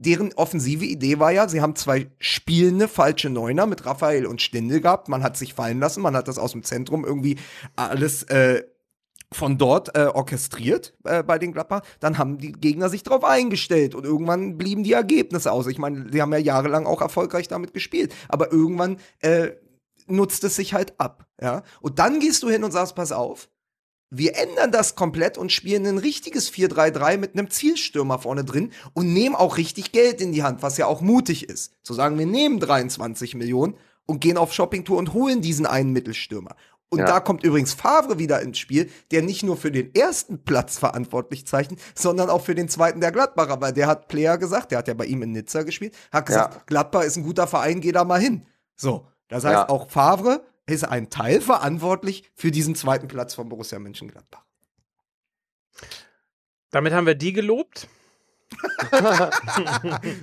A: deren offensive Idee war ja, sie haben zwei spielende falsche Neuner mit Raphael und Stindel gehabt. Man hat sich fallen lassen, man hat das aus dem Zentrum irgendwie alles äh, von dort äh, orchestriert äh, bei den Gladbach, dann haben die Gegner sich darauf eingestellt und irgendwann blieben die Ergebnisse aus. Ich meine, sie haben ja jahrelang auch erfolgreich damit gespielt, aber irgendwann äh, nutzt es sich halt ab, ja. Und dann gehst du hin und sagst, pass auf, wir ändern das komplett und spielen ein richtiges 4-3-3 mit einem Zielstürmer vorne drin und nehmen auch richtig Geld in die Hand, was ja auch mutig ist. Zu sagen, wir nehmen 23 Millionen und gehen auf Shoppingtour und holen diesen einen Mittelstürmer. Und ja. da kommt übrigens Favre wieder ins Spiel, der nicht nur für den ersten Platz verantwortlich zeichnet, sondern auch für den zweiten der Gladbacher, weil der hat Player gesagt, der hat ja bei ihm in Nizza gespielt, hat gesagt, ja. Gladbach ist ein guter Verein, geh da mal hin. So, das heißt, ja. auch Favre ist ein Teil verantwortlich für diesen zweiten Platz von Borussia Mönchengladbach.
C: Damit haben wir die gelobt. [laughs]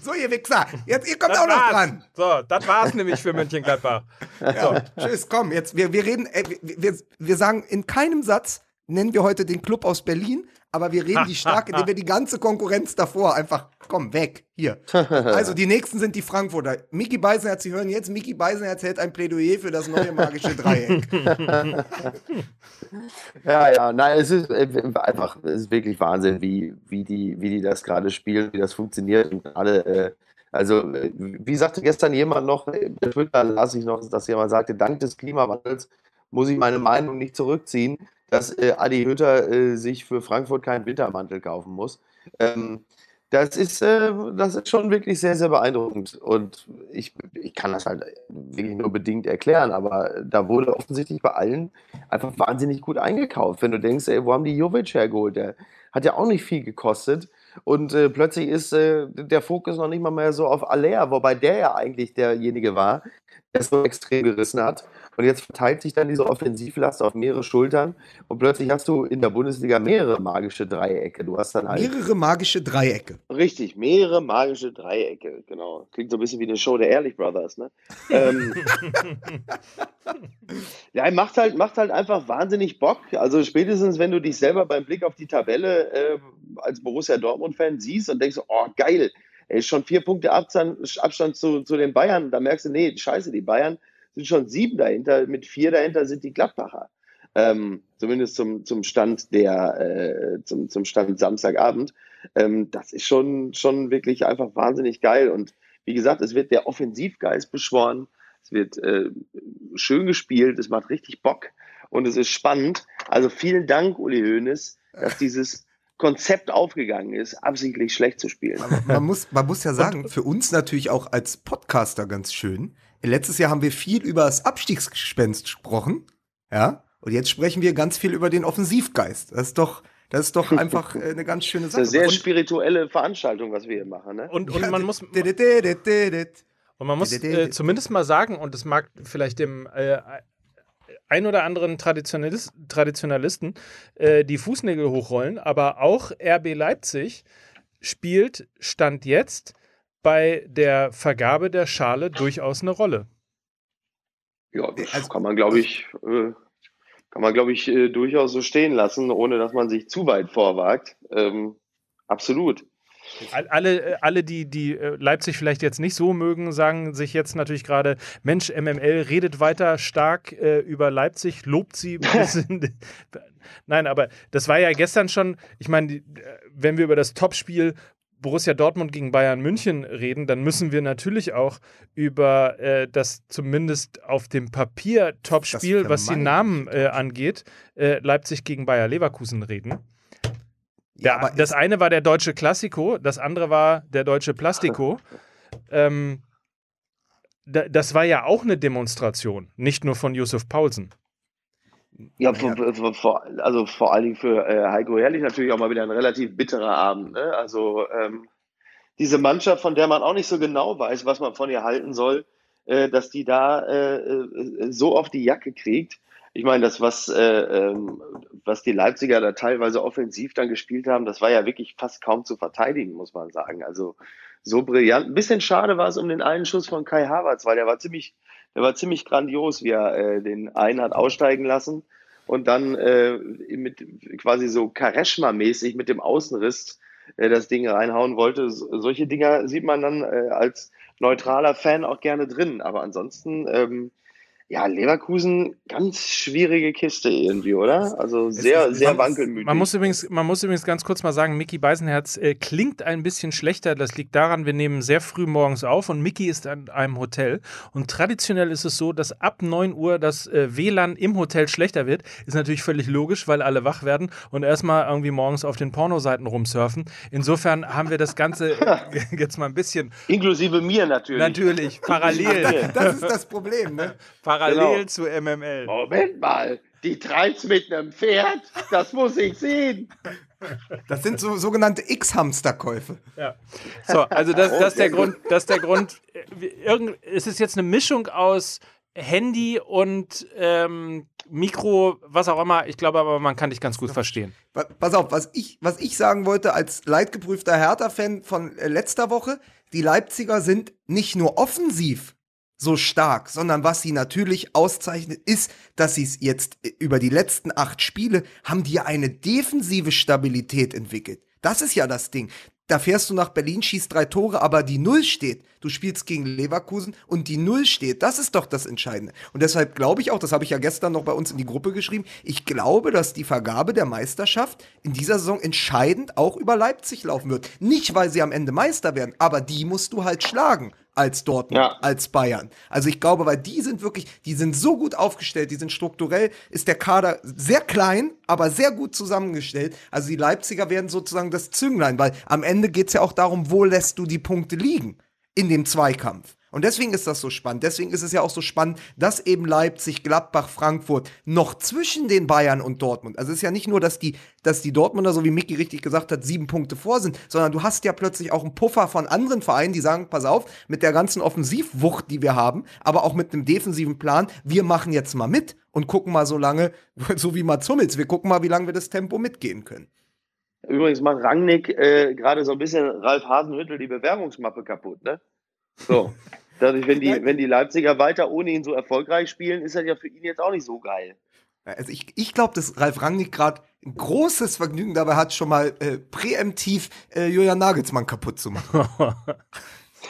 A: so, ihr Wichser, jetzt, ihr kommt das auch noch dran.
C: So, das war's nämlich für Mönchengladbach.
A: Ja, so. Tschüss, komm, jetzt, wir, wir reden, äh, wir, wir sagen in keinem Satz, nennen wir heute den Club aus Berlin, aber wir reden die stark, [laughs] indem wir die ganze Konkurrenz davor einfach, komm, weg, hier. Also die nächsten sind die Frankfurter. Mickey Beisenherz, Sie hören jetzt, Mickey Beisenherz hält ein Plädoyer für das neue magische Dreieck. [laughs]
B: ja, ja, nein, es ist äh, einfach, es ist wirklich Wahnsinn, wie, wie, die, wie die das gerade spielen, wie das funktioniert und alle, äh, also, äh, wie sagte gestern jemand noch, der Twitter las ich noch, dass jemand sagte, dank des Klimawandels muss ich meine Meinung nicht zurückziehen dass äh, Adi Hütter äh, sich für Frankfurt keinen Wintermantel kaufen muss. Ähm, das ist, äh, das ist schon wirklich sehr, sehr beeindruckend. Und ich, ich kann das halt wirklich nur bedingt erklären, aber da wurde offensichtlich bei allen einfach wahnsinnig gut eingekauft. Wenn du denkst, ey, wo haben die Jovic hergeholt? Der hat ja auch nicht viel gekostet. Und äh, plötzlich ist äh, der Fokus noch nicht mal mehr so auf Alea, wobei der ja eigentlich derjenige war, der es so extrem gerissen hat. Und jetzt verteilt sich dann diese Offensivlast auf mehrere Schultern und plötzlich hast du in der Bundesliga mehrere magische Dreiecke. Du hast dann halt
A: mehrere magische Dreiecke.
B: Richtig, mehrere magische Dreiecke, genau. Klingt so ein bisschen wie eine Show der Ehrlich Brothers, ne? ähm, [laughs] ja, macht halt, macht halt einfach wahnsinnig Bock. Also spätestens, wenn du dich selber beim Blick auf die Tabelle äh, als Borussia Dortmund-Fan siehst und denkst, oh geil, ey, schon vier Punkte Abstand, Abstand zu, zu den Bayern, da merkst du, nee, scheiße, die Bayern sind schon sieben dahinter, mit vier dahinter sind die Gladbacher. Ähm, zumindest zum, zum Stand der, äh, zum, zum Stand Samstagabend. Ähm, das ist schon, schon wirklich einfach wahnsinnig geil. Und wie gesagt, es wird der Offensivgeist beschworen. Es wird äh, schön gespielt, es macht richtig Bock und es ist spannend. Also vielen Dank, Uli Hoeneß, dass [laughs] dieses Konzept aufgegangen ist, absichtlich schlecht zu spielen.
A: Man, man, muss, man muss ja sagen, für uns natürlich auch als Podcaster ganz schön, Letztes Jahr haben wir viel über das Abstiegsgespenst gesprochen, ja, und jetzt sprechen wir ganz viel über den Offensivgeist. Das ist doch, das ist doch einfach äh, eine ganz schöne Sache.
B: Das ist eine sehr spirituelle Veranstaltung, was wir hier machen, ne?
C: Und, und man muss. Und man muss äh, zumindest mal sagen, und das mag vielleicht dem äh, ein oder anderen Traditionalist, Traditionalisten äh, die Fußnägel hochrollen, aber auch RB Leipzig spielt Stand jetzt bei der Vergabe der Schale durchaus eine Rolle.
B: Ja, das also, kann man, glaube ich, äh, kann man, glaube ich, äh, durchaus so stehen lassen, ohne dass man sich zu weit vorwagt. Ähm, absolut.
C: Alle, äh, alle, die, die Leipzig vielleicht jetzt nicht so mögen, sagen sich jetzt natürlich gerade: Mensch, MML redet weiter stark äh, über Leipzig, lobt sie [laughs] Nein, aber das war ja gestern schon, ich meine, wenn wir über das Topspiel Borussia Dortmund gegen Bayern München reden, dann müssen wir natürlich auch über äh, das zumindest auf dem Papier Topspiel, was die Namen äh, angeht, äh, Leipzig gegen Bayer Leverkusen reden. Ja, der, das eine war der deutsche Klassiko, das andere war der deutsche Plastiko. [laughs] ähm, das war ja auch eine Demonstration, nicht nur von Yusuf Paulsen.
B: Ja, vor, vor, also vor allen Dingen für äh, Heiko Herrlich natürlich auch mal wieder ein relativ bitterer Abend. Ne? Also ähm, diese Mannschaft, von der man auch nicht so genau weiß, was man von ihr halten soll, äh, dass die da äh, äh so auf die Jacke kriegt. Ich meine, das, was, äh, ähm, was die Leipziger da teilweise offensiv dann gespielt haben, das war ja wirklich fast kaum zu verteidigen, muss man sagen. Also so brillant. Ein bisschen schade war es um den einen Schuss von Kai Havertz, weil der war ziemlich der war ziemlich grandios, wie er äh, den einen hat aussteigen lassen und dann äh, mit quasi so Kareshma-mäßig mit dem Außenriss äh, das Ding reinhauen wollte. So, solche Dinger sieht man dann äh, als neutraler Fan auch gerne drin. Aber ansonsten, ähm, Ja, Leverkusen, ganz schwierige Kiste irgendwie, oder? Also sehr, sehr
C: man,
B: wankelmütig.
C: Man muss, übrigens, man muss übrigens ganz kurz mal sagen, Mickey Beisenherz äh, klingt ein bisschen schlechter. Das liegt daran, wir nehmen sehr früh morgens auf und Mickey ist an einem Hotel. Und traditionell ist es so, dass ab 9 Uhr das äh, WLAN im Hotel schlechter wird. Ist natürlich völlig logisch, weil alle wach werden und erstmal irgendwie morgens auf den Pornoseiten rumsurfen. Insofern haben wir das Ganze [laughs] [laughs] jetzt mal ein bisschen.
B: Inklusive mir natürlich.
C: Natürlich, parallel. [laughs]
A: Das ist das Problem, ne?
C: Parallel genau. zu MML.
B: Moment mal, die treibt mit einem Pferd, das muss ich sehen.
A: Das sind so sogenannte X-Hamster-Käufe.
C: Ja. So, also das, das, ist der Grund, das ist der Grund. es ist jetzt eine Mischung aus Handy und ähm, Mikro, was auch immer. Ich glaube aber, man kann dich ganz gut verstehen.
A: Pass auf, was ich, was ich sagen wollte als leidgeprüfter Hertha-Fan von äh, letzter Woche, die Leipziger sind nicht nur offensiv so stark, sondern was sie natürlich auszeichnet, ist, dass sie es jetzt äh, über die letzten acht Spiele haben die eine defensive Stabilität entwickelt. Das ist ja das Ding. Da fährst du nach Berlin, schießt drei Tore, aber die Null steht. Du spielst gegen Leverkusen und die Null steht. Das ist doch das Entscheidende. Und deshalb glaube ich auch, das habe ich ja gestern noch bei uns in die Gruppe geschrieben, ich glaube, dass die Vergabe der Meisterschaft in dieser Saison entscheidend auch über Leipzig laufen wird. Nicht, weil sie am Ende Meister werden, aber die musst du halt schlagen als Dortmund, ja. als Bayern. Also ich glaube, weil die sind wirklich, die sind so gut aufgestellt, die sind strukturell, ist der Kader sehr klein, aber sehr gut zusammengestellt. Also die Leipziger werden sozusagen das Zünglein, weil am Ende geht's ja auch darum, wo lässt du die Punkte liegen in dem Zweikampf. Und deswegen ist das so spannend. Deswegen ist es ja auch so spannend, dass eben Leipzig, Gladbach, Frankfurt noch zwischen den Bayern und Dortmund. Also es ist ja nicht nur, dass die, dass die Dortmunder, so wie Micky richtig gesagt hat, sieben Punkte vor sind, sondern du hast ja plötzlich auch einen Puffer von anderen Vereinen, die sagen, pass auf, mit der ganzen Offensivwucht, die wir haben, aber auch mit einem defensiven Plan, wir machen jetzt mal mit und gucken mal so lange, [laughs] so wie Mats Hummels, wir gucken mal, wie lange wir das Tempo mitgehen können.
B: Übrigens macht Rangnick äh, gerade so ein bisschen Ralf Hasenhüttel die Bewerbungsmappe kaputt, ne? So. [laughs] Dadurch, wenn die, wenn die Leipziger weiter ohne ihn so erfolgreich spielen, ist das ja für ihn jetzt auch nicht so geil.
A: Also ich, ich glaube, dass Ralf Rangnick gerade ein großes Vergnügen dabei hat, schon mal äh, präemptiv äh, Julian Nagelsmann kaputt zu machen.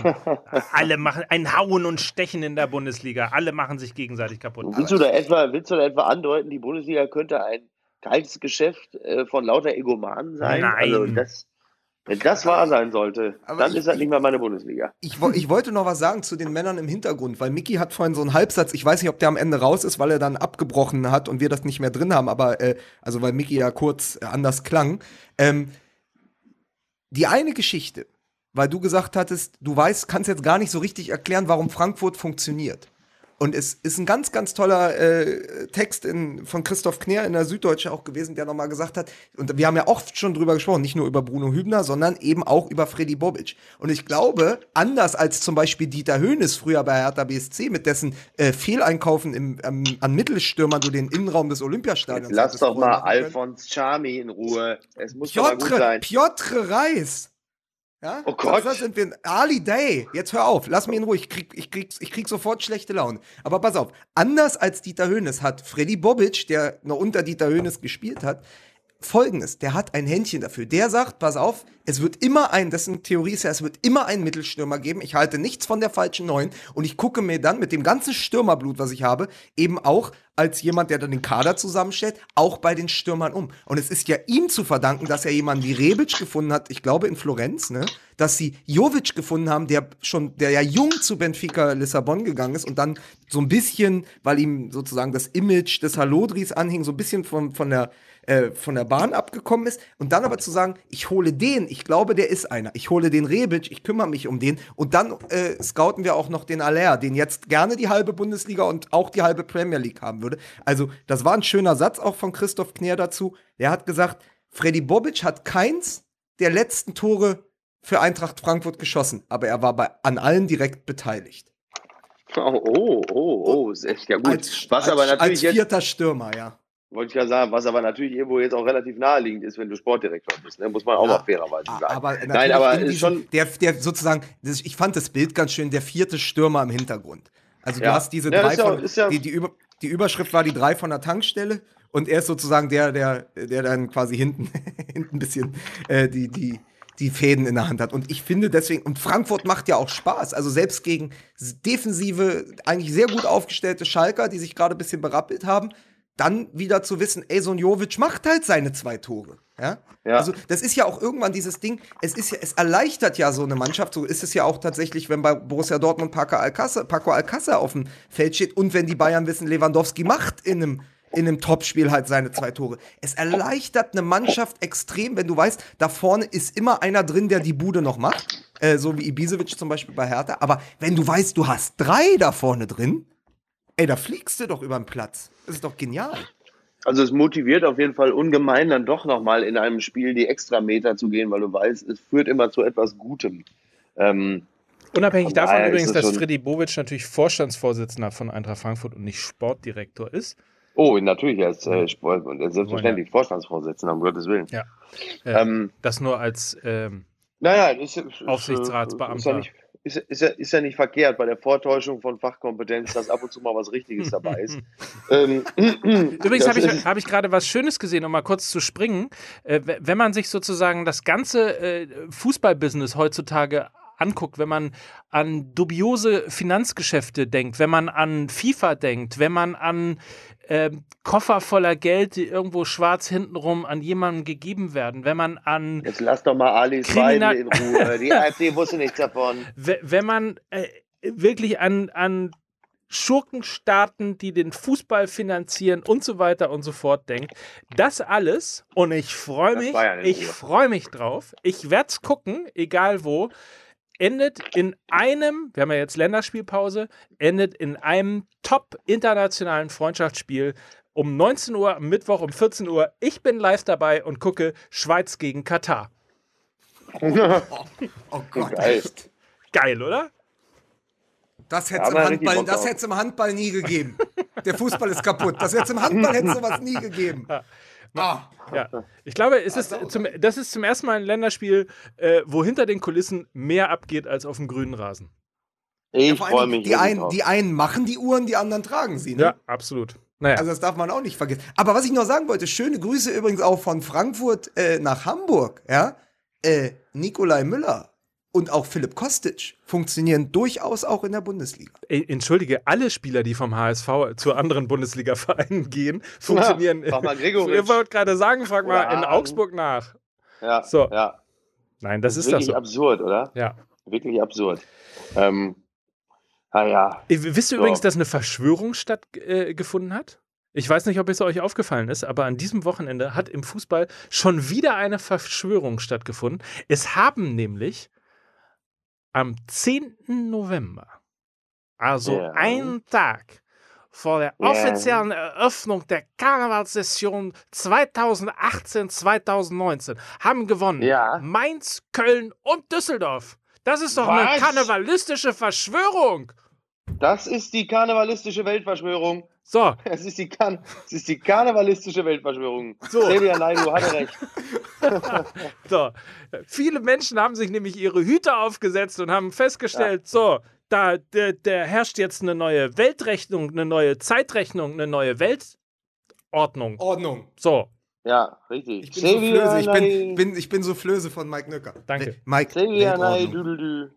A: [laughs]
C: Alle machen ein Hauen und Stechen in der Bundesliga. Alle machen sich gegenseitig kaputt.
B: Willst du da etwa, willst du da etwa andeuten, die Bundesliga könnte ein kaltes Geschäft äh, von lauter Egomanen sein?
C: Nein.
B: Also das, wenn das wahr sein sollte, Aber dann ich, ist das nicht mehr meine Bundesliga.
A: Ich, ich, wollte noch was sagen zu den Männern im Hintergrund, weil Mickey hat vorhin so einen Halbsatz, ich weiß nicht, ob der am Ende raus ist, weil er dann abgebrochen hat und wir das nicht mehr drin haben, aber äh, also weil Mickey ja kurz anders klang. Ähm, die eine Geschichte, weil du gesagt hattest, du weißt, kannst jetzt gar nicht so richtig erklären, warum Frankfurt funktioniert. Und es ist ein ganz, ganz toller äh, Text in, von Christoph Kner in der Süddeutsche auch gewesen, der nochmal gesagt hat, und wir haben ja oft schon drüber gesprochen, nicht nur über Bruno Hübner, sondern eben auch über Freddy Bobic. Und ich glaube, anders als zum Beispiel Dieter Höhnes früher bei Hertha BSC, mit dessen äh, Fehleinkaufen im, ähm, an Mittelstürmern du den Innenraum des Olympiastadions
B: Jetzt Lass doch mal Alfons Charmi in Ruhe. Es muss
A: Piotr,
B: doch mal gut sein.
A: Piotr Reis ja?
B: Oh Gott.
A: Das sind wir. Ali Day. Jetzt hör auf. Lass mich in Ruhe. Ich krieg, ich, krieg, ich krieg sofort schlechte Laune. Aber pass auf. Anders als Dieter Höhnes hat Freddy Bobic, der noch unter Dieter Höhnes gespielt hat, folgendes. Der hat ein Händchen dafür. Der sagt, pass auf, es wird immer ein, dessen Theorie ist ja, es wird immer einen Mittelstürmer geben. Ich halte nichts von der falschen Neun und ich gucke mir dann mit dem ganzen Stürmerblut, was ich habe, eben auch als jemand, der dann den Kader zusammenstellt, auch bei den Stürmern um. Und es ist ja ihm zu verdanken, dass er jemanden wie Rebic gefunden hat, ich glaube in Florenz, ne, dass sie Jovic gefunden haben, der schon, der ja jung zu Benfica Lissabon gegangen ist und dann so ein bisschen, weil ihm sozusagen das Image des Halodris anhing, so ein bisschen von, von der äh, von der Bahn abgekommen ist und dann aber zu sagen, ich hole den, ich glaube, der ist einer. Ich hole den Rebic, ich kümmere mich um den und dann äh, scouten wir auch noch den Aller, den jetzt gerne die halbe Bundesliga und auch die halbe Premier League haben würde. Also, das war ein schöner Satz auch von Christoph Kner dazu. Der hat gesagt, Freddy Bobic hat keins der letzten Tore für Eintracht Frankfurt geschossen, aber er war bei, an allen direkt beteiligt.
B: Oh, oh, oh, oh, ist echt ja gut.
A: Als, Was als, aber natürlich als vierter Stürmer, ja.
B: Wollte ich ja sagen, was aber natürlich irgendwo jetzt auch relativ naheliegend ist, wenn du Sportdirektor bist, ne? muss man auch ja, mal fairerweise sagen.
A: Aber Nein, aber ist schon der, der sozusagen, das, ich fand das Bild ganz schön, der vierte Stürmer im Hintergrund. Also ja. du hast diese ja, drei von, die, die, Über, die Überschrift war die drei von der Tankstelle und er ist sozusagen der, der, der dann quasi hinten, [laughs] hinten ein bisschen äh, die, die, die Fäden in der Hand hat. Und ich finde deswegen, und Frankfurt macht ja auch Spaß. Also selbst gegen defensive, eigentlich sehr gut aufgestellte Schalker, die sich gerade ein bisschen berappelt haben, dann wieder zu wissen, ey, so ein Jovic macht halt seine zwei Tore. Ja?
B: Ja.
A: Also, das ist ja auch irgendwann dieses Ding, es ist ja, es erleichtert ja so eine Mannschaft, so ist es ja auch tatsächlich, wenn bei Borussia Dortmund Paco Alcázar, Paco Alcázar auf dem Feld steht und wenn die Bayern wissen, Lewandowski macht in einem in einem Topspiel halt seine zwei Tore. Es erleichtert eine Mannschaft extrem, wenn du weißt, da vorne ist immer einer drin, der die Bude noch macht. Äh, so wie Ibisevic zum Beispiel bei Hertha. Aber wenn du weißt, du hast drei da vorne drin, ey, da fliegst du doch über den Platz. Das ist doch genial.
B: Also es motiviert auf jeden Fall ungemein dann doch nochmal in einem Spiel die Extrameter zu gehen, weil du weißt, es führt immer zu etwas Gutem. Ähm,
C: Unabhängig
B: Von
C: davon übrigens, dass Freddy Bobic natürlich Vorstandsvorsitzender von Eintracht Frankfurt und nicht Sportdirektor ist.
B: oh, natürlich, er ist äh, Sport, und er ist selbstverständlich Vorstandsvorsitzender, um Gottes Willen.
C: Ja. Äh,
B: Ähm,
C: das nur als ähm,
B: naja, ist, ist,
C: Aufsichtsratsbeamter.
B: Ist ja, nicht, ist, ist, ja, ist ja nicht verkehrt bei der Vortäuschung von Fachkompetenz, dass ab und zu mal was Richtiges dabei ist. [laughs] ähm, [clears throat]
C: Übrigens habe ich, hab ich gerade was Schönes gesehen, um mal kurz zu springen. Äh, wenn man sich sozusagen das ganze äh, Fußballbusiness heutzutage anguckt, wenn man an dubiose Finanzgeschäfte denkt, wenn man an FIFA denkt, wenn man an ähm, Koffer voller Geld, die irgendwo schwarz hintenrum an jemanden gegeben werden, wenn man an
B: Jetzt lass doch mal Alice
C: Kriminal-
B: in Ruhe. [laughs] Die AfD wusste nichts davon.
C: we- wenn man äh, wirklich an, an Schurkenstaaten, die den Fußball finanzieren und so weiter und so fort denkt. Das alles, und ich freue mich,
B: in
C: ich freue mich drauf, ich werde es gucken, egal wo, endet in einem, wir haben ja jetzt Länderspielpause, endet in einem top internationalen Freundschaftsspiel um 19 Uhr am Mittwoch um 14 Uhr. Ich bin live dabei und gucke Schweiz gegen Katar. [laughs]
A: Oh Gott.
B: Geil.
C: Geil, oder?
A: Das hätte es im hätte es im Handball nie gegeben. Der Fußball ist kaputt. Das hätte es im Handball hätte sowas nie gegeben. [laughs] Ah,
C: Ja, ich glaube, es ist zum, das ist zum ersten Mal ein Länderspiel, äh, wo hinter den Kulissen mehr abgeht als auf dem grünen Rasen.
B: Ich
A: vor
B: freue mich.
A: die, einen, die einen machen die Uhren, die anderen tragen sie. Ne?
C: Ja, absolut. Naja,
A: Also das darf man auch nicht vergessen. Aber was ich noch sagen wollte, schöne Grüße übrigens auch von Frankfurt äh, nach Hamburg. Ja, äh, Nikolai Müller und auch Philipp Kostic funktionieren durchaus auch in der Bundesliga.
C: entschuldige, alle Spieler, die vom HSV zu anderen Bundesliga-Vereinen gehen, [laughs] funktionieren.
B: frag mal Gregoritsch. [laughs]
C: Ich wollte gerade sagen, frag mal
B: Oder
C: in
B: Aachen.
C: Augsburg nach.
B: Ja,
C: So.
B: ja.
C: Nein, das ist das
B: wirklich
C: so.
B: absurd, oder?
C: Ja.
B: Wirklich absurd. Ähm, naja,
C: Äh, Wisst ihr
B: So.
C: übrigens, dass eine Verschwörung stattgefunden äh, hat? Ich weiß nicht, ob es euch aufgefallen ist, aber an diesem Wochenende hat im Fußball schon wieder eine Verschwörung stattgefunden. Es haben nämlich am 10. November, also
B: Ja.
C: einen Tag vor der offiziellen Eröffnung der Karnevalssession 2018-2019, haben gewonnen
B: Ja.
C: Mainz, Köln und Düsseldorf. Das ist doch eine
B: Was?
C: karnevalistische Verschwörung.
B: das ist die karnevalistische Weltverschwörung.
C: So,
B: Es ist die, ist die karnevalistische Weltverschwörung.
C: So.
B: Xavier Naidoo hatte recht. [laughs] [laughs]
C: so. Viele Menschen haben sich nämlich ihre Hüte aufgesetzt und haben festgestellt, so, da der, der herrscht jetzt eine neue Weltrechnung, eine neue Zeitrechnung, eine neue Weltordnung.
A: Ordnung.
C: So,
B: Ja, richtig.
A: Ich bin so flöse. Ich bin, bin, ich bin so flöse von Mike Nöcker.
C: Danke.
A: Mike,
B: Xavier
A: Weltordnung.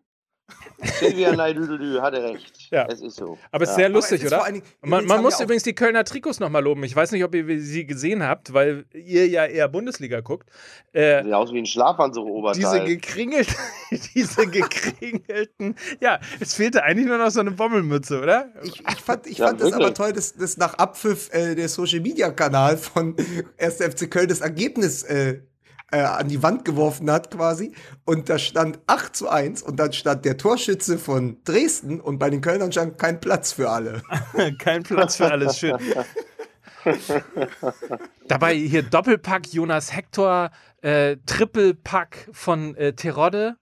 B: Xavier Naidoo hatte recht.
C: Ja.
B: Es ist so.
C: aber es ist
B: ja.
C: sehr
A: Aber
C: lustig,
A: ist
C: oder?
A: Dingen-
C: Man, man muss übrigens die Kölner Trikots nochmal loben. Ich weiß nicht, ob ihr sie gesehen habt, weil ihr ja eher Bundesliga guckt. Äh,
B: Sieht aus wie ein
C: diese
B: Schlafanzug-Oberteil.
C: gekringelten, [laughs] diese gekringelten, ja, es fehlte eigentlich nur noch so eine Bommelmütze, oder?
A: Ich, ich fand, ich
B: Ja,
A: fand das aber toll, dass, dass nach Abpfiff äh, der Social Media Kanal von [laughs] 1. FC Köln das Ergebnis äh, äh, an die Wand geworfen hat, quasi. Und da stand 8 zu 1 und dann stand der Torschütze von Dresden und bei den Kölnern stand kein Platz für alle. [laughs]
C: Kein Platz für alles, schön. [laughs] Dabei hier Doppelpack Jonas Hector, äh, Trippelpack von äh, Terodde,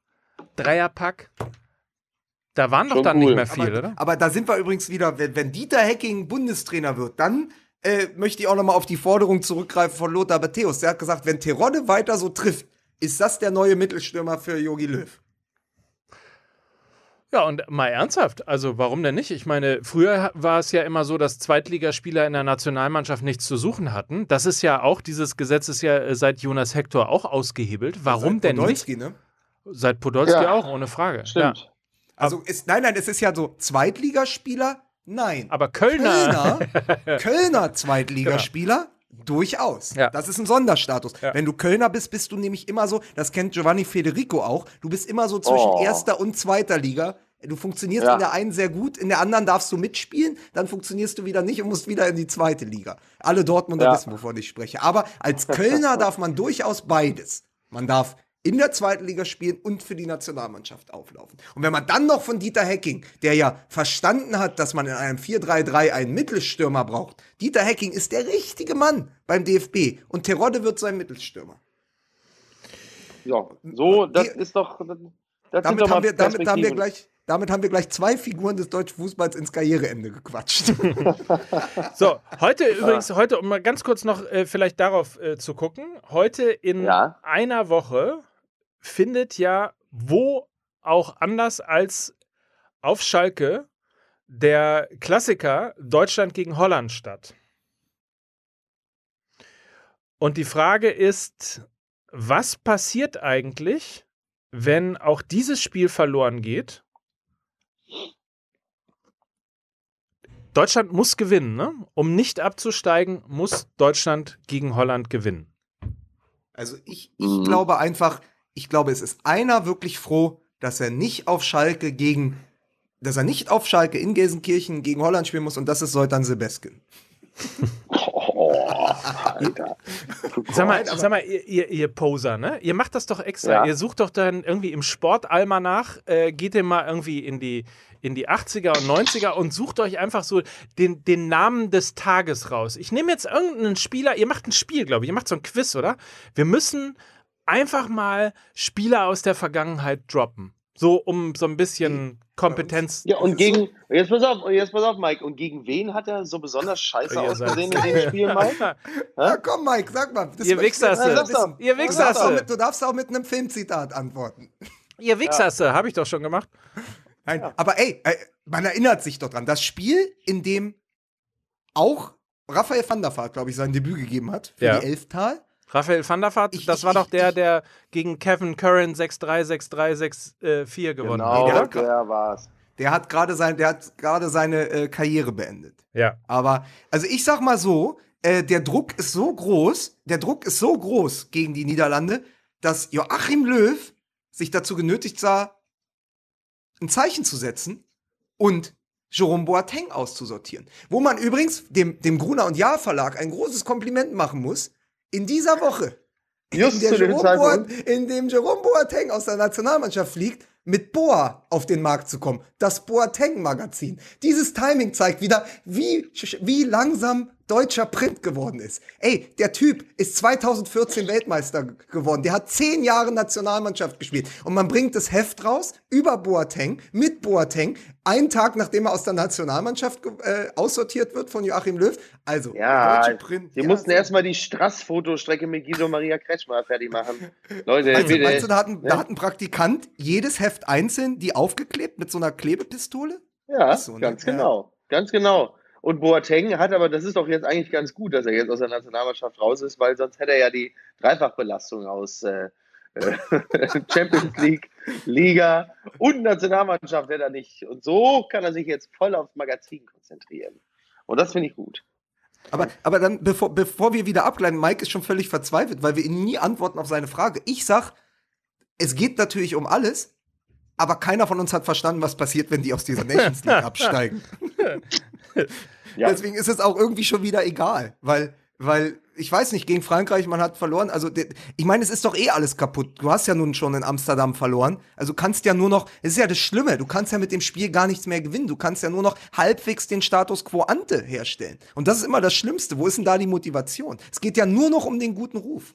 C: Dreierpack. Da waren doch
B: Schon
C: dann
B: cool.
C: nicht mehr viel,
A: aber,
C: oder?
A: aber da sind wir übrigens wieder, wenn, wenn Dieter Hecking Bundestrainer wird, dann äh, möchte ich auch noch mal auf die Forderung zurückgreifen von Lothar Matthäus. Der hat gesagt, wenn Terodde weiter so trifft, ist das der neue Mittelstürmer für Jogi Löw.
C: Ja, und mal ernsthaft, also warum denn nicht? Ich meine, früher war es ja immer so, dass Zweitligaspieler in der Nationalmannschaft nichts zu suchen hatten. Das ist ja auch, dieses Gesetz ist ja äh, seit Jonas Hector auch ausgehebelt. Warum
A: Seit
C: denn nicht?
A: Podolski, Ne?
C: Seit Podolski
B: Ja.
C: auch, ohne Frage.
B: Stimmt.
C: Ja.
A: Also ist, nein, nein, es ist ja so Zweitligaspieler, nein.
C: Aber Kölner.
A: Kölner, [laughs] Kölner Zweitligaspieler, durchaus.
C: Ja.
A: Das ist ein Sonderstatus.
C: Ja.
A: Wenn du Kölner bist, bist du nämlich immer so, das kennt Giovanni Federico auch, du bist immer so zwischen
B: Oh.
A: erster und zweiter Liga. Du funktionierst
B: Ja.
A: in der einen sehr gut, in der anderen darfst du mitspielen, dann funktionierst du wieder nicht und musst wieder in die zweite Liga. Alle Dortmunder
B: Ja.
A: wissen, wovon ich spreche. Aber als Kölner [laughs] darf man durchaus beides. Man darf in der zweiten Liga spielen und für die Nationalmannschaft auflaufen. Und wenn man dann noch von Dieter Hecking, der ja verstanden hat, dass man in einem 4-3-3 einen Mittelstürmer braucht. Dieter Hecking ist der richtige Mann beim DFB und Terodde wird sein Mittelstürmer.
B: Ja, so, das
A: Die-
B: ist doch. Das,
A: Damit
B: doch
A: haben, wir, damit, haben wir gleich, damit haben wir gleich zwei Figuren des deutschen Fußballs ins Karriereende gequatscht. [laughs]
C: So, heute übrigens, heute, um mal ganz kurz noch äh, vielleicht darauf äh, zu gucken, heute in
B: Ja.
C: einer Woche findet ja wo auch anders als auf Schalke der Klassiker Deutschland gegen Holland statt. Und die Frage ist, was passiert eigentlich, wenn auch dieses Spiel verloren geht? Deutschland muss gewinnen, ne? Um nicht abzusteigen, muss Deutschland gegen Holland gewinnen.
A: Also ich, ich
B: Mhm.
A: glaube einfach, ich glaube, es ist einer wirklich froh, dass er nicht auf Schalke gegen, dass er nicht auf Schalke in Gelsenkirchen gegen Holland spielen muss und das ist Soltan Sebeskin.
B: Oh, Alter.
C: Sag mal, sag mal ihr, ihr, ihr Poser, ne? Ihr macht das doch extra.
B: Ja.
C: Ihr sucht doch dann irgendwie im Sportalmanach, äh, geht ihr mal irgendwie in die, in die 80er und 90er und sucht euch einfach so den, den Namen des Tages raus. Ich nehme jetzt irgendeinen Spieler, ihr macht ein Spiel, glaube ich, ihr macht so ein Quiz, oder? Wir müssen einfach mal Spieler aus der Vergangenheit droppen. So, um so ein bisschen Kompetenz.
B: Ja, und gegen, jetzt pass auf, jetzt pass auf, Mike, und gegen wen hat er so besonders scheiße ausgesehen in dem Spiel, Mike?
A: Ja, komm, Mike, sag mal. Das
C: Ihr
A: wissen.
C: Ihr
A: Du darfst, auch
C: Wichsasse.
A: mit, du darfst auch mit einem Filmzitat antworten.
C: Ihr Wichsasse, habe ich doch schon gemacht.
A: Nein, aber ey, äh, man erinnert sich doch dran. Das Spiel, in dem auch Raphael van der Vaart, glaube ich, sein Debüt gegeben hat für
C: Ja.
A: die Elftal.
C: Raphael van der Vaart,
A: Ich-
C: das
A: ich-
C: war doch der,
A: ich-
C: der gegen Kevin Curran 6-3, 6-3, 6-4 gewonnen
B: Genau,
A: der
C: hat.
A: hat-
B: der war's.
A: Der hat gerade sein, der hat gerade seine äh, Karriere beendet.
C: Ja.
A: Aber, also ich sag mal so, äh, der Druck ist so groß, der Druck ist so groß gegen die Niederlande, dass Joachim Löw sich dazu genötigt sah, ein Zeichen zu setzen und Jerome Boateng auszusortieren. Wo man übrigens dem, dem Gruner und Jahr Verlag ein großes Kompliment machen muss. In dieser Woche,
B: Just
A: in, der
B: zu dem
A: Jerome. Boat, in dem Jerome Boateng aus der Nationalmannschaft fliegt, mit Boa auf den Markt zu kommen. Das Boateng-Magazin. Dieses Timing zeigt wieder, wie, wie langsam deutscher Print geworden ist. Ey, der Typ ist 2014 Weltmeister geworden. Der hat zehn Jahre Nationalmannschaft gespielt. Und man bringt das Heft raus über Boateng, mit Boateng, einen Tag nachdem er aus der Nationalmannschaft äh, aussortiert wird von Joachim Löw. Also,
B: Ja,
A: deutsche Print.
B: die
A: ja,
B: mussten
A: so.
B: erstmal die Strass-Fotostrecke mit Guido Maria Kretschmer fertig machen. Leute,
A: Also,
B: bitte.
A: meinst du, da hat, ein,
B: Ja.
A: da hat ein Praktikant jedes Heft einzeln die aufgeklebt mit so einer Klebepistole?
B: Ja,
A: so, ne?
B: ganz
A: Ja.
B: genau. Ganz genau. Und Boateng hat aber, das ist doch jetzt eigentlich ganz gut, dass er jetzt aus der Nationalmannschaft raus ist, weil sonst hätte er ja die Dreifachbelastung aus äh, [laughs] Champions League, Liga und Nationalmannschaft hätte er nicht. Und so kann er sich jetzt voll aufs Magazin konzentrieren. Und das finde ich gut.
A: Aber, aber dann, bevor, bevor wir wieder abgleiten, Mike ist schon völlig verzweifelt, weil wir ihm nie antworten auf seine Frage. Ich sag, es geht natürlich um alles, aber keiner von uns hat verstanden, was passiert, wenn die aus dieser Nations League [laughs] absteigen.
B: Ja. [laughs]
A: Deswegen ist es auch irgendwie schon wieder egal, weil, weil, ich weiß nicht, gegen Frankreich, man hat verloren. Also, ich meine, es ist doch eh alles kaputt. Du hast ja nun schon in Amsterdam verloren. Also kannst ja nur noch, es ist ja das Schlimme, du kannst ja mit dem Spiel gar nichts mehr gewinnen. Du kannst ja nur noch halbwegs den Status quo ante herstellen. Und das ist immer das Schlimmste. Wo ist denn da die Motivation? Es geht ja nur noch um den guten Ruf.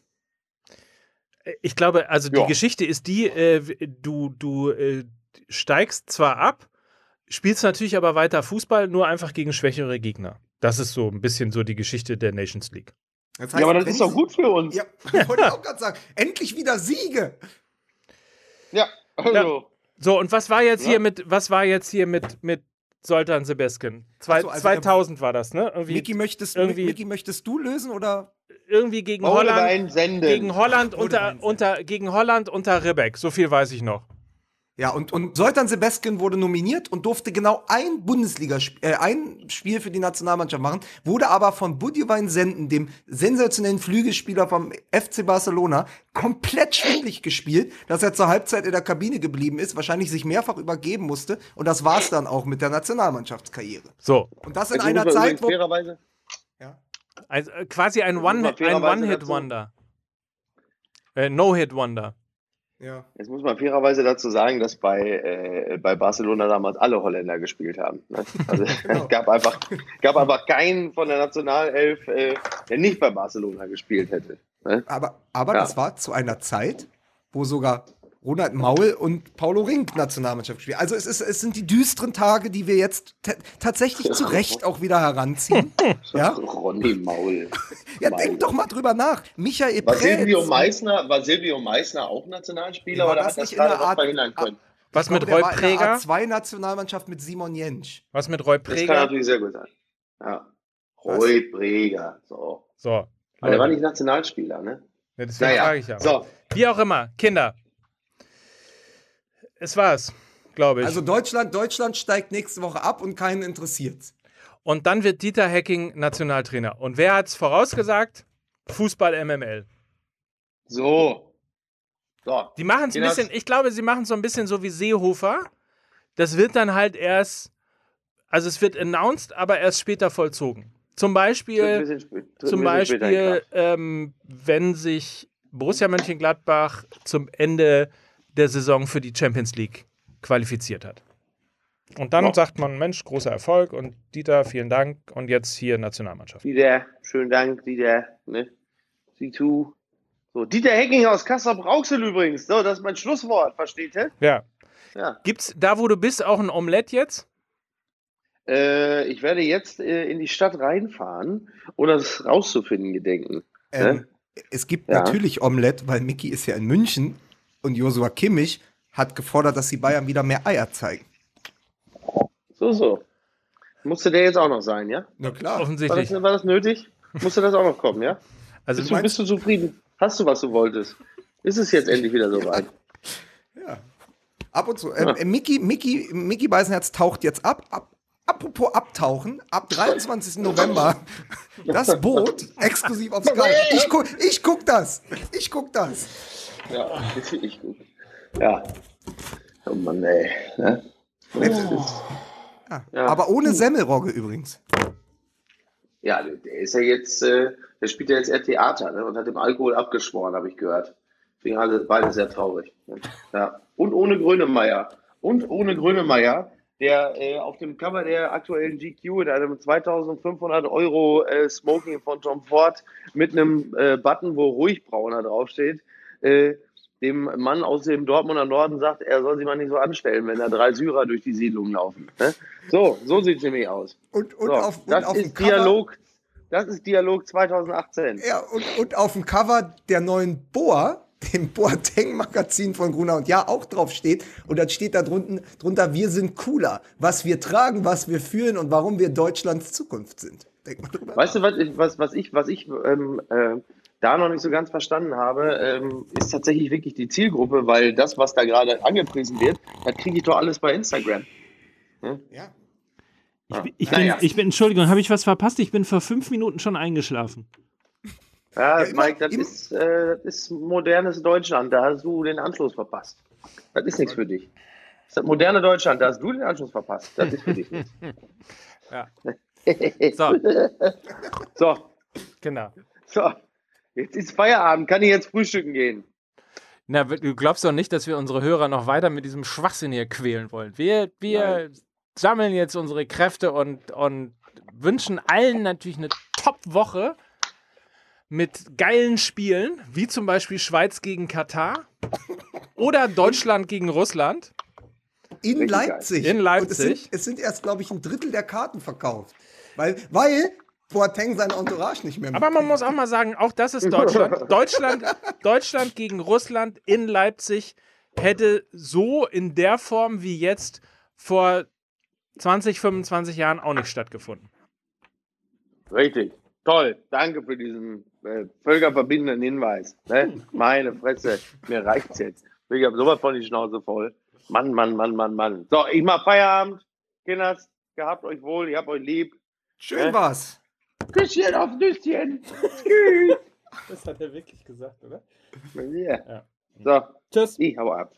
C: Ich glaube, also die
B: Ja.
C: Geschichte ist die, äh, du, du äh, steigst zwar ab, spielst natürlich aber weiter Fußball, nur einfach gegen schwächere Gegner. Das ist so ein bisschen so die Geschichte der Nations League.
A: Das
B: ja, aber das ist doch gut für uns.
A: Ja, wollte ich auch gerade sagen. Endlich wieder Siege.
B: Ja, also.
C: So, und was war jetzt
B: Ja.
C: hier mit, was war jetzt hier mit, mit Soltan Sebeskin? Zwei,
A: so, also
C: 2000 war das, ne? Irgendwie,
A: Miki, möchtest,
C: irgendwie-
A: Miki, möchtest du lösen oder?
C: irgendwie gegen
B: Holland,
C: Holland,
B: senden.
C: gegen Holland unter, unter, gegen Holland unter Ribbeck. So viel weiß ich noch.
A: Ja, und, und Soltan Sebastian wurde nominiert und durfte genau ein Bundesliga, äh, ein Spiel für die Nationalmannschaft machen, wurde aber von Budjewein Senden, dem sensationellen Flügelspieler vom FC Barcelona, komplett schwindlig gespielt, dass er zur Halbzeit in der Kabine geblieben ist, wahrscheinlich sich mehrfach übergeben musste und das war's dann auch mit der Nationalmannschaftskarriere.
C: So,
A: Und das in
B: Jetzt
A: einer Zeit, wo
B: fairerweise,
C: also, äh, quasi ein One-Hit-Wonder. Äh, No-Hit-Wonder.
A: Ja.
B: jetzt muss man fairerweise dazu sagen, dass bei, äh, bei Barcelona damals alle Holländer gespielt haben. Ne? Also [laughs]
A: Genau.
B: es gab einfach, gab einfach keinen von der Nationalelf, äh, der nicht bei Barcelona gespielt hätte. Ne?
A: Aber, aber
B: Ja.
A: das war zu einer Zeit, wo sogar Ronald Maul und Paulo Rink Nationalmannschaft spielen. Also es, ist, es sind die düsteren Tage, die wir jetzt ta- tatsächlich zu Recht auch wieder heranziehen. [laughs] ja,
B: Ronny Maul. [laughs]
A: ja
B: Maul.
A: denk doch mal drüber nach. Michael
B: War Silvio
A: Preetz.
B: Meissner, war Silvio Meissner auch Nationalspieler
A: War
B: oder
A: das
B: hat das
A: nicht in der
B: gerade
A: Art-
B: verhindern können?
C: Was mit Roy Preger?
A: A2-Nationalmannschaft mit Simon Jentsch.
C: Was mit Roy
B: Das kann
C: Preger?
B: natürlich sehr gut sein. Ja. Roy Breger. So.
C: So.
B: Aber der war nicht Nationalspieler, ne?
C: Ja, deswegen
B: Naja.
C: frage ich ja.
B: So,
C: Wie auch immer, Kinder. Es war's, glaube ich.
A: Also Deutschland, Deutschland steigt nächste Woche ab und keinen interessiert's.
C: Und dann wird Dieter Hecking Nationaltrainer. Und wer hat's vorausgesagt? Fußball MML.
B: so. So.
C: Die machen es ein bisschen, ich glaube, sie machen es so ein bisschen so wie Seehofer. Das wird dann halt erst, also es wird announced, aber erst später vollzogen. Zum Beispiel, zum Beispiel ähm, wenn sich Borussia Mönchengladbach zum Ende der Saison für die Champions League qualifiziert hat. Und dann
B: Ja.
C: sagt man, Mensch, großer Erfolg und Dieter, vielen Dank und jetzt hier Nationalmannschaft.
B: Dieter, schönen Dank, Dieter. Ne? Sieh zu. So, Dieter Hecking aus Kassel-Brauxel übrigens. So, das ist mein Schlusswort, versteht ihr?
C: Ja.
B: Ja.
C: Gibt's da, wo du bist, auch ein Omelett jetzt?
B: Äh, ich werde jetzt äh, in die Stadt reinfahren, um das rauszufinden, gedenken.
A: Ähm, es gibt
B: Ja.
A: natürlich Omelette, weil Mickey ist ja in München und Josua Kimmich hat gefordert, dass die Bayern wieder mehr Eier zeigen.
B: So, so. Musste der jetzt auch noch sein, ja?
A: Na klar.
B: War
C: Offensichtlich.
B: das, war das nötig? Musste das auch noch kommen, ja?
C: Also
B: Bist du, bist du zufrieden? Hast du, was du wolltest? Ist es jetzt endlich wieder soweit?
A: Ja. Ab und zu. Ähm, äh, Mickey, Mickey, Mickey Beisenherz taucht jetzt ab. ab. Apropos abtauchen, ab 23. November [laughs] das Boot exklusiv auf Sky. Ich guck, ich guck das. Ich guck das.
B: Ja, das finde ich gut. Ja. Oh Mann, ey. Ne? Ist-
A: Ja.
B: Ja.
A: Aber ohne Semmelrogge übrigens.
B: Ja, der ist ja jetzt, äh, der spielt ja jetzt eher Theater ne? und hat dem Alkohol abgeschworen, habe ich gehört. Deswegen alle beide sehr traurig. Ne? Ja. Und ohne Grönemeyer. Und ohne Grönemeyer, der äh, auf dem Cover der aktuellen GQ in einem 2500 Euro äh, Smoking von Tom Ford mit einem äh, Button, wo ruhig brauner draufsteht, äh, dem Mann aus dem Dortmunder Norden sagt, er soll sich mal nicht so anstellen, wenn da drei Syrer durch die Siedlung laufen. Ne? So, so sieht es nämlich aus.
A: Und, und
B: So,
A: auf, und
B: das
A: auf dem
B: ist
A: Cover,
B: Dialog, das ist Dialog 2018.
A: Ja, und, und auf dem Cover der neuen Boa, dem Boateng-Magazin von Gruner und Ja, auch drauf steht. Und dann steht da drunten, drunter, wir sind cooler. Was wir tragen, was wir fühlen und warum wir Deutschlands Zukunft sind. Denk mal drüber.
B: Weißt du, was, ich- was, was ich, was ich ähm, äh, da noch nicht so ganz verstanden habe, ähm, ist tatsächlich wirklich die Zielgruppe, weil das, was da gerade angepriesen wird, das kriege ich doch alles bei Instagram.
A: Ja.
D: Ich, bin- ich, bin,
B: Naja.
D: ich bin, Entschuldigung, habe ich was verpasst? Ich bin vor fünf Minuten schon eingeschlafen.
B: Ja,
A: Ja, immer-
B: Mike, das ist, äh, das ist modernes Deutschland, da hast du den Anschluss verpasst. Das ist nichts für dich. Das ist das moderne Deutschland, da hast du den Anschluss verpasst. Das ist für dich nichts. [laughs]
C: Ja. So, [laughs]
B: So,
C: genau.
B: so. Jetzt ist Feierabend, kann ich jetzt frühstücken gehen?
C: Na, du glaubst doch nicht, dass wir unsere Hörer noch weiter mit diesem Schwachsinn hier quälen wollen. Wir, wir sammeln jetzt unsere Kräfte und, und wünschen allen natürlich eine Top-Woche mit geilen Spielen, wie zum Beispiel Schweiz gegen Katar oder Deutschland gegen Russland.
A: In. Leipzig.
C: In
A: Und es
C: Leipzig.
A: sind, es sind erst, glaube ich, ein Drittel der Karten verkauft. Weil, weil Boateng sein Entourage nicht mehr mitbringt.
C: Aber man muss auch mal sagen, auch das ist Deutschland. [laughs] Deutschland, Deutschland gegen Russland in Leipzig hätte so in der Form wie jetzt vor 20, 25 Jahren auch nicht stattgefunden.
B: Richtig. Toll. Danke für diesen äh, völkerverbindenden Hinweis. Ne? Meine Fresse, mir reicht's jetzt. Ich habe sowas von die Schnauze voll. Mann, Mann, Mann, Mann, Mann. So, ich mach Feierabend. Kinders, gehabt euch wohl, ich hab euch lieb.
A: Schön
B: ne?
A: war's.
B: Küsschen auf Nüsschen. Tschüss. [laughs]
C: Das hat er wirklich gesagt, oder?
B: Ja.
C: ja.
B: So.
C: Tschüss.
B: Ich hau ab.